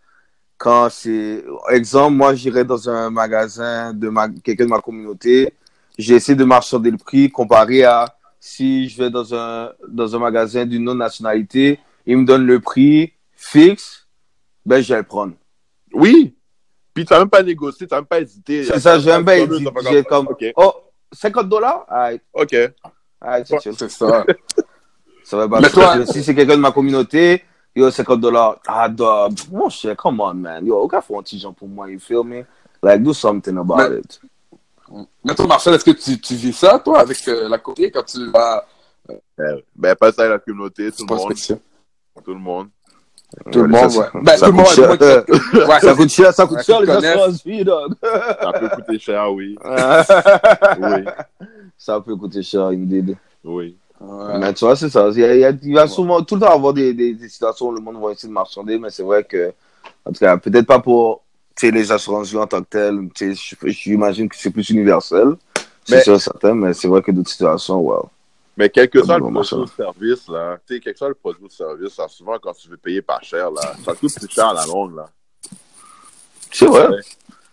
quand c'est. Exemple, moi, j'irais dans un magasin de ma... quelqu'un de ma communauté, j'essaie de marchander le prix comparé à si je vais dans un, dans un magasin d'une autre nationalité, il me donne le prix fixe, ben, je vais le prendre. Oui. Puis, tu n'as même pas négocié, tu n'as même pas hésité. C'est ça, j'ai même pas hésité. comme, oh, 50 dollars? OK. c'est ça. ça va pas. Toi... Si c'est quelqu'un de ma communauté, yo, 50 dollars. Ah, dog. Mon cher, come on, man. Yo, aucun faut un petit genre pour moi, you feel me? Like, do something about it. Mais toi, Marcel, est-ce que tu, tu, vis ça, toi, avec euh, la communauté, quand tu vas... Euh... Ben, pas ça avec la communauté, tout le monde. Tout le monde. Tout le monde, ouais. Ben, tout le monde, ouais. Ça coûte cher, ça coûte cher, les assurances vie, dog. Ça peut coûter cher, oui. oui. Ça peut coûter cher, indeed. Oui. Ouais. Mais tu vois, c'est ça. Il, y a, il va souvent, tout le temps avoir des, des, des, situations où le monde va essayer de marchander, mais c'est vrai que, en tout cas, peut-être pas pour les assurances en tant que telles. J'imagine que c'est plus universel. C'est sûr, certain, mais c'est vrai que d'autres situations, wow. Mais quel que soit le produit ou service, là, tu sais, quel que soit le produit ou service, là, souvent, quand tu veux payer pas cher, là, ça coûte plus cher à la longue, là. C'est vrai.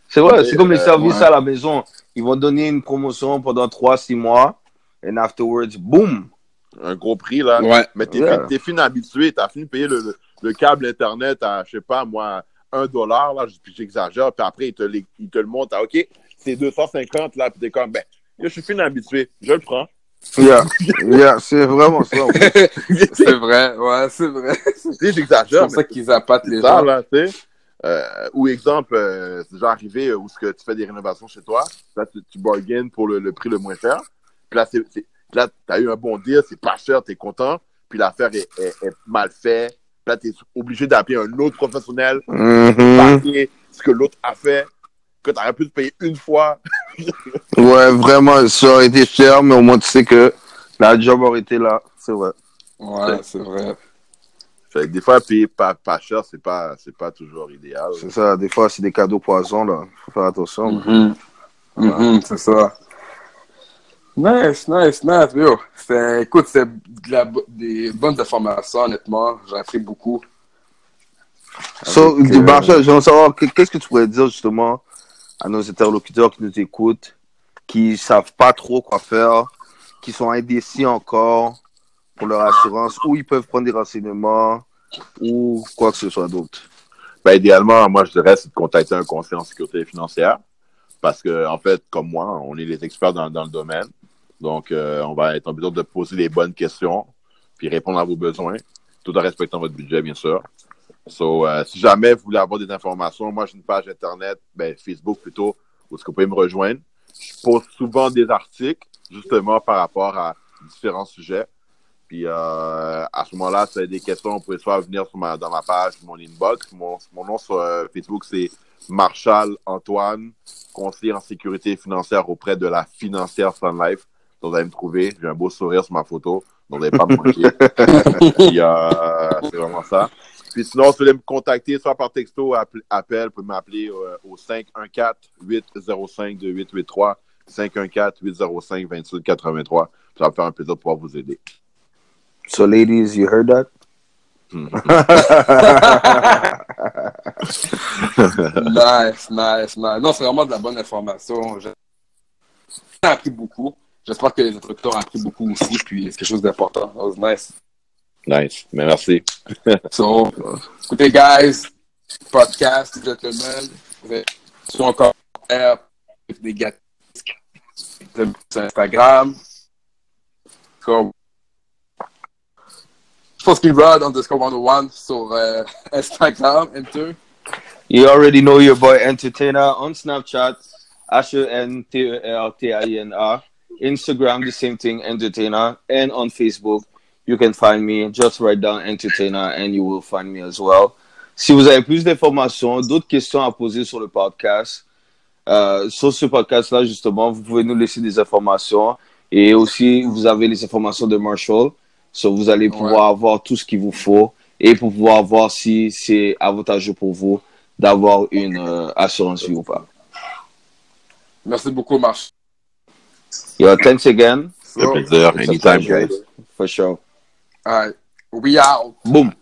C'est vrai, c'est comme les euh, services à la maison. Ils vont donner une promotion pendant 3-6 mois, et afterwards, boum! Un gros prix, là. Ouais. Mais t'es yeah. fini habitué, t'as fini de payer le, le, câble Internet à, je sais pas, moi, 1 dollar, là, puis j'exagère, puis après, ils te, ils te le montent à, OK, c'est 250, là, puis t'es comme, ben, je suis fini habitué, je le prends. Yeah, yeah c'est vraiment ça. c'est vrai, ouais, c'est vrai. Tu sais, j'exagère. C'est pour ça qu'ils appâtent les gens. Là, tu sais. Euh, ou exemple, euh, c'est déjà arrivé où ce que tu fais des rénovations chez toi, là, tu, tu bargaines pour le, le, prix le moins cher. Puis là, c'est, là tu as eu un bon deal, c'est pas cher, tu es content. Puis l'affaire est, est, est, mal faite. Là, tu es obligé d'appeler un autre professionnel mm -hmm. ce que l'autre a fait, que tu aurais pu te payer une fois. ouais, vraiment, ça aurait été cher, mais au moins tu sais que la job aurait été là. C'est vrai. Ouais, c'est vrai. Fait que des fois, payer pas, pas cher, c'est pas, c'est pas toujours idéal. C'est ça, des fois, c'est des cadeaux poison, là. Faut faire attention. Mm -hmm. Mm -hmm, c'est ça. Nice, nice, nice, yo. Écoute, c'est de des bonnes informations, honnêtement. J'ai appris beaucoup. So, Avec, euh... j'aimerais savoir, qu'est-ce que tu pourrais dire, justement, à nos interlocuteurs qui nous écoutent, qui savent pas trop quoi faire, qui sont indécis encore pour leur assurance, où ils peuvent prendre des renseignements ou quoi que ce soit d'autre? Ben, idéalement, moi, je dirais, c'est de contacter un conseiller en sécurité financière. Parce que, en fait, comme moi, on est les experts dans, dans le domaine. Donc, euh, on va être en mesure de poser les bonnes questions, puis répondre à vos besoins, tout en respectant votre budget, bien sûr. So, euh, si jamais vous voulez avoir des informations, moi, j'ai une page Internet, ben, Facebook plutôt, où est-ce que vous pouvez me rejoindre. Je poste souvent des articles, justement, par rapport à différents sujets. Puis euh, à ce moment-là, si vous avez des questions, vous pouvez soit venir sur ma, dans ma page, mon inbox. Mon, mon nom sur Facebook, c'est Marshall Antoine, conseiller en sécurité financière auprès de la financière Sun Life. Donc, vous allez me trouver. J'ai un beau sourire sur ma photo. Donc, vous n'allez pas me manquer. Puis, euh, c'est vraiment ça. Puis sinon, si vous voulez me contacter, soit par texto, appel, vous pouvez m'appeler euh, au 514-805-2883, 514-805-2883. Ça va me faire un plaisir de pouvoir vous aider. So, ladies, you heard that? nice, nice, nice. Non, c'est vraiment de la bonne information. J'ai appris beaucoup. J'espère que les instructeurs ont appris beaucoup aussi, puis c'est quelque chose d'important. That was nice. Nice, mais merci. so, écoutez, guys, podcast, gentlemen, sur un commentaire négatif sur Instagram. Comme je pense qu'il run underscore 101 sur uh, Instagram, enter. You already know your boy Entertainer on Snapchat, H-E-N-T-E-R-T-I-N-R. Instagram, the same thing, Entertainer. And on Facebook, you can find me. Just write down Entertainer and you will find me as well. Si vous avez plus d'informations, d'autres questions à poser sur le podcast, euh, sur ce podcast-là, justement, vous pouvez nous laisser des informations. Et aussi, vous avez les informations de Marshall. So, vous allez pouvoir ouais. avoir tout ce qu'il vous faut et pour pouvoir voir si c'est avantageux pour vous d'avoir une euh, assurance vie ou pas. Merci beaucoup, Marshall. Yo, thanks again. Ça fait. It's a Anytime, guys. For sure. All right. We out. Boom.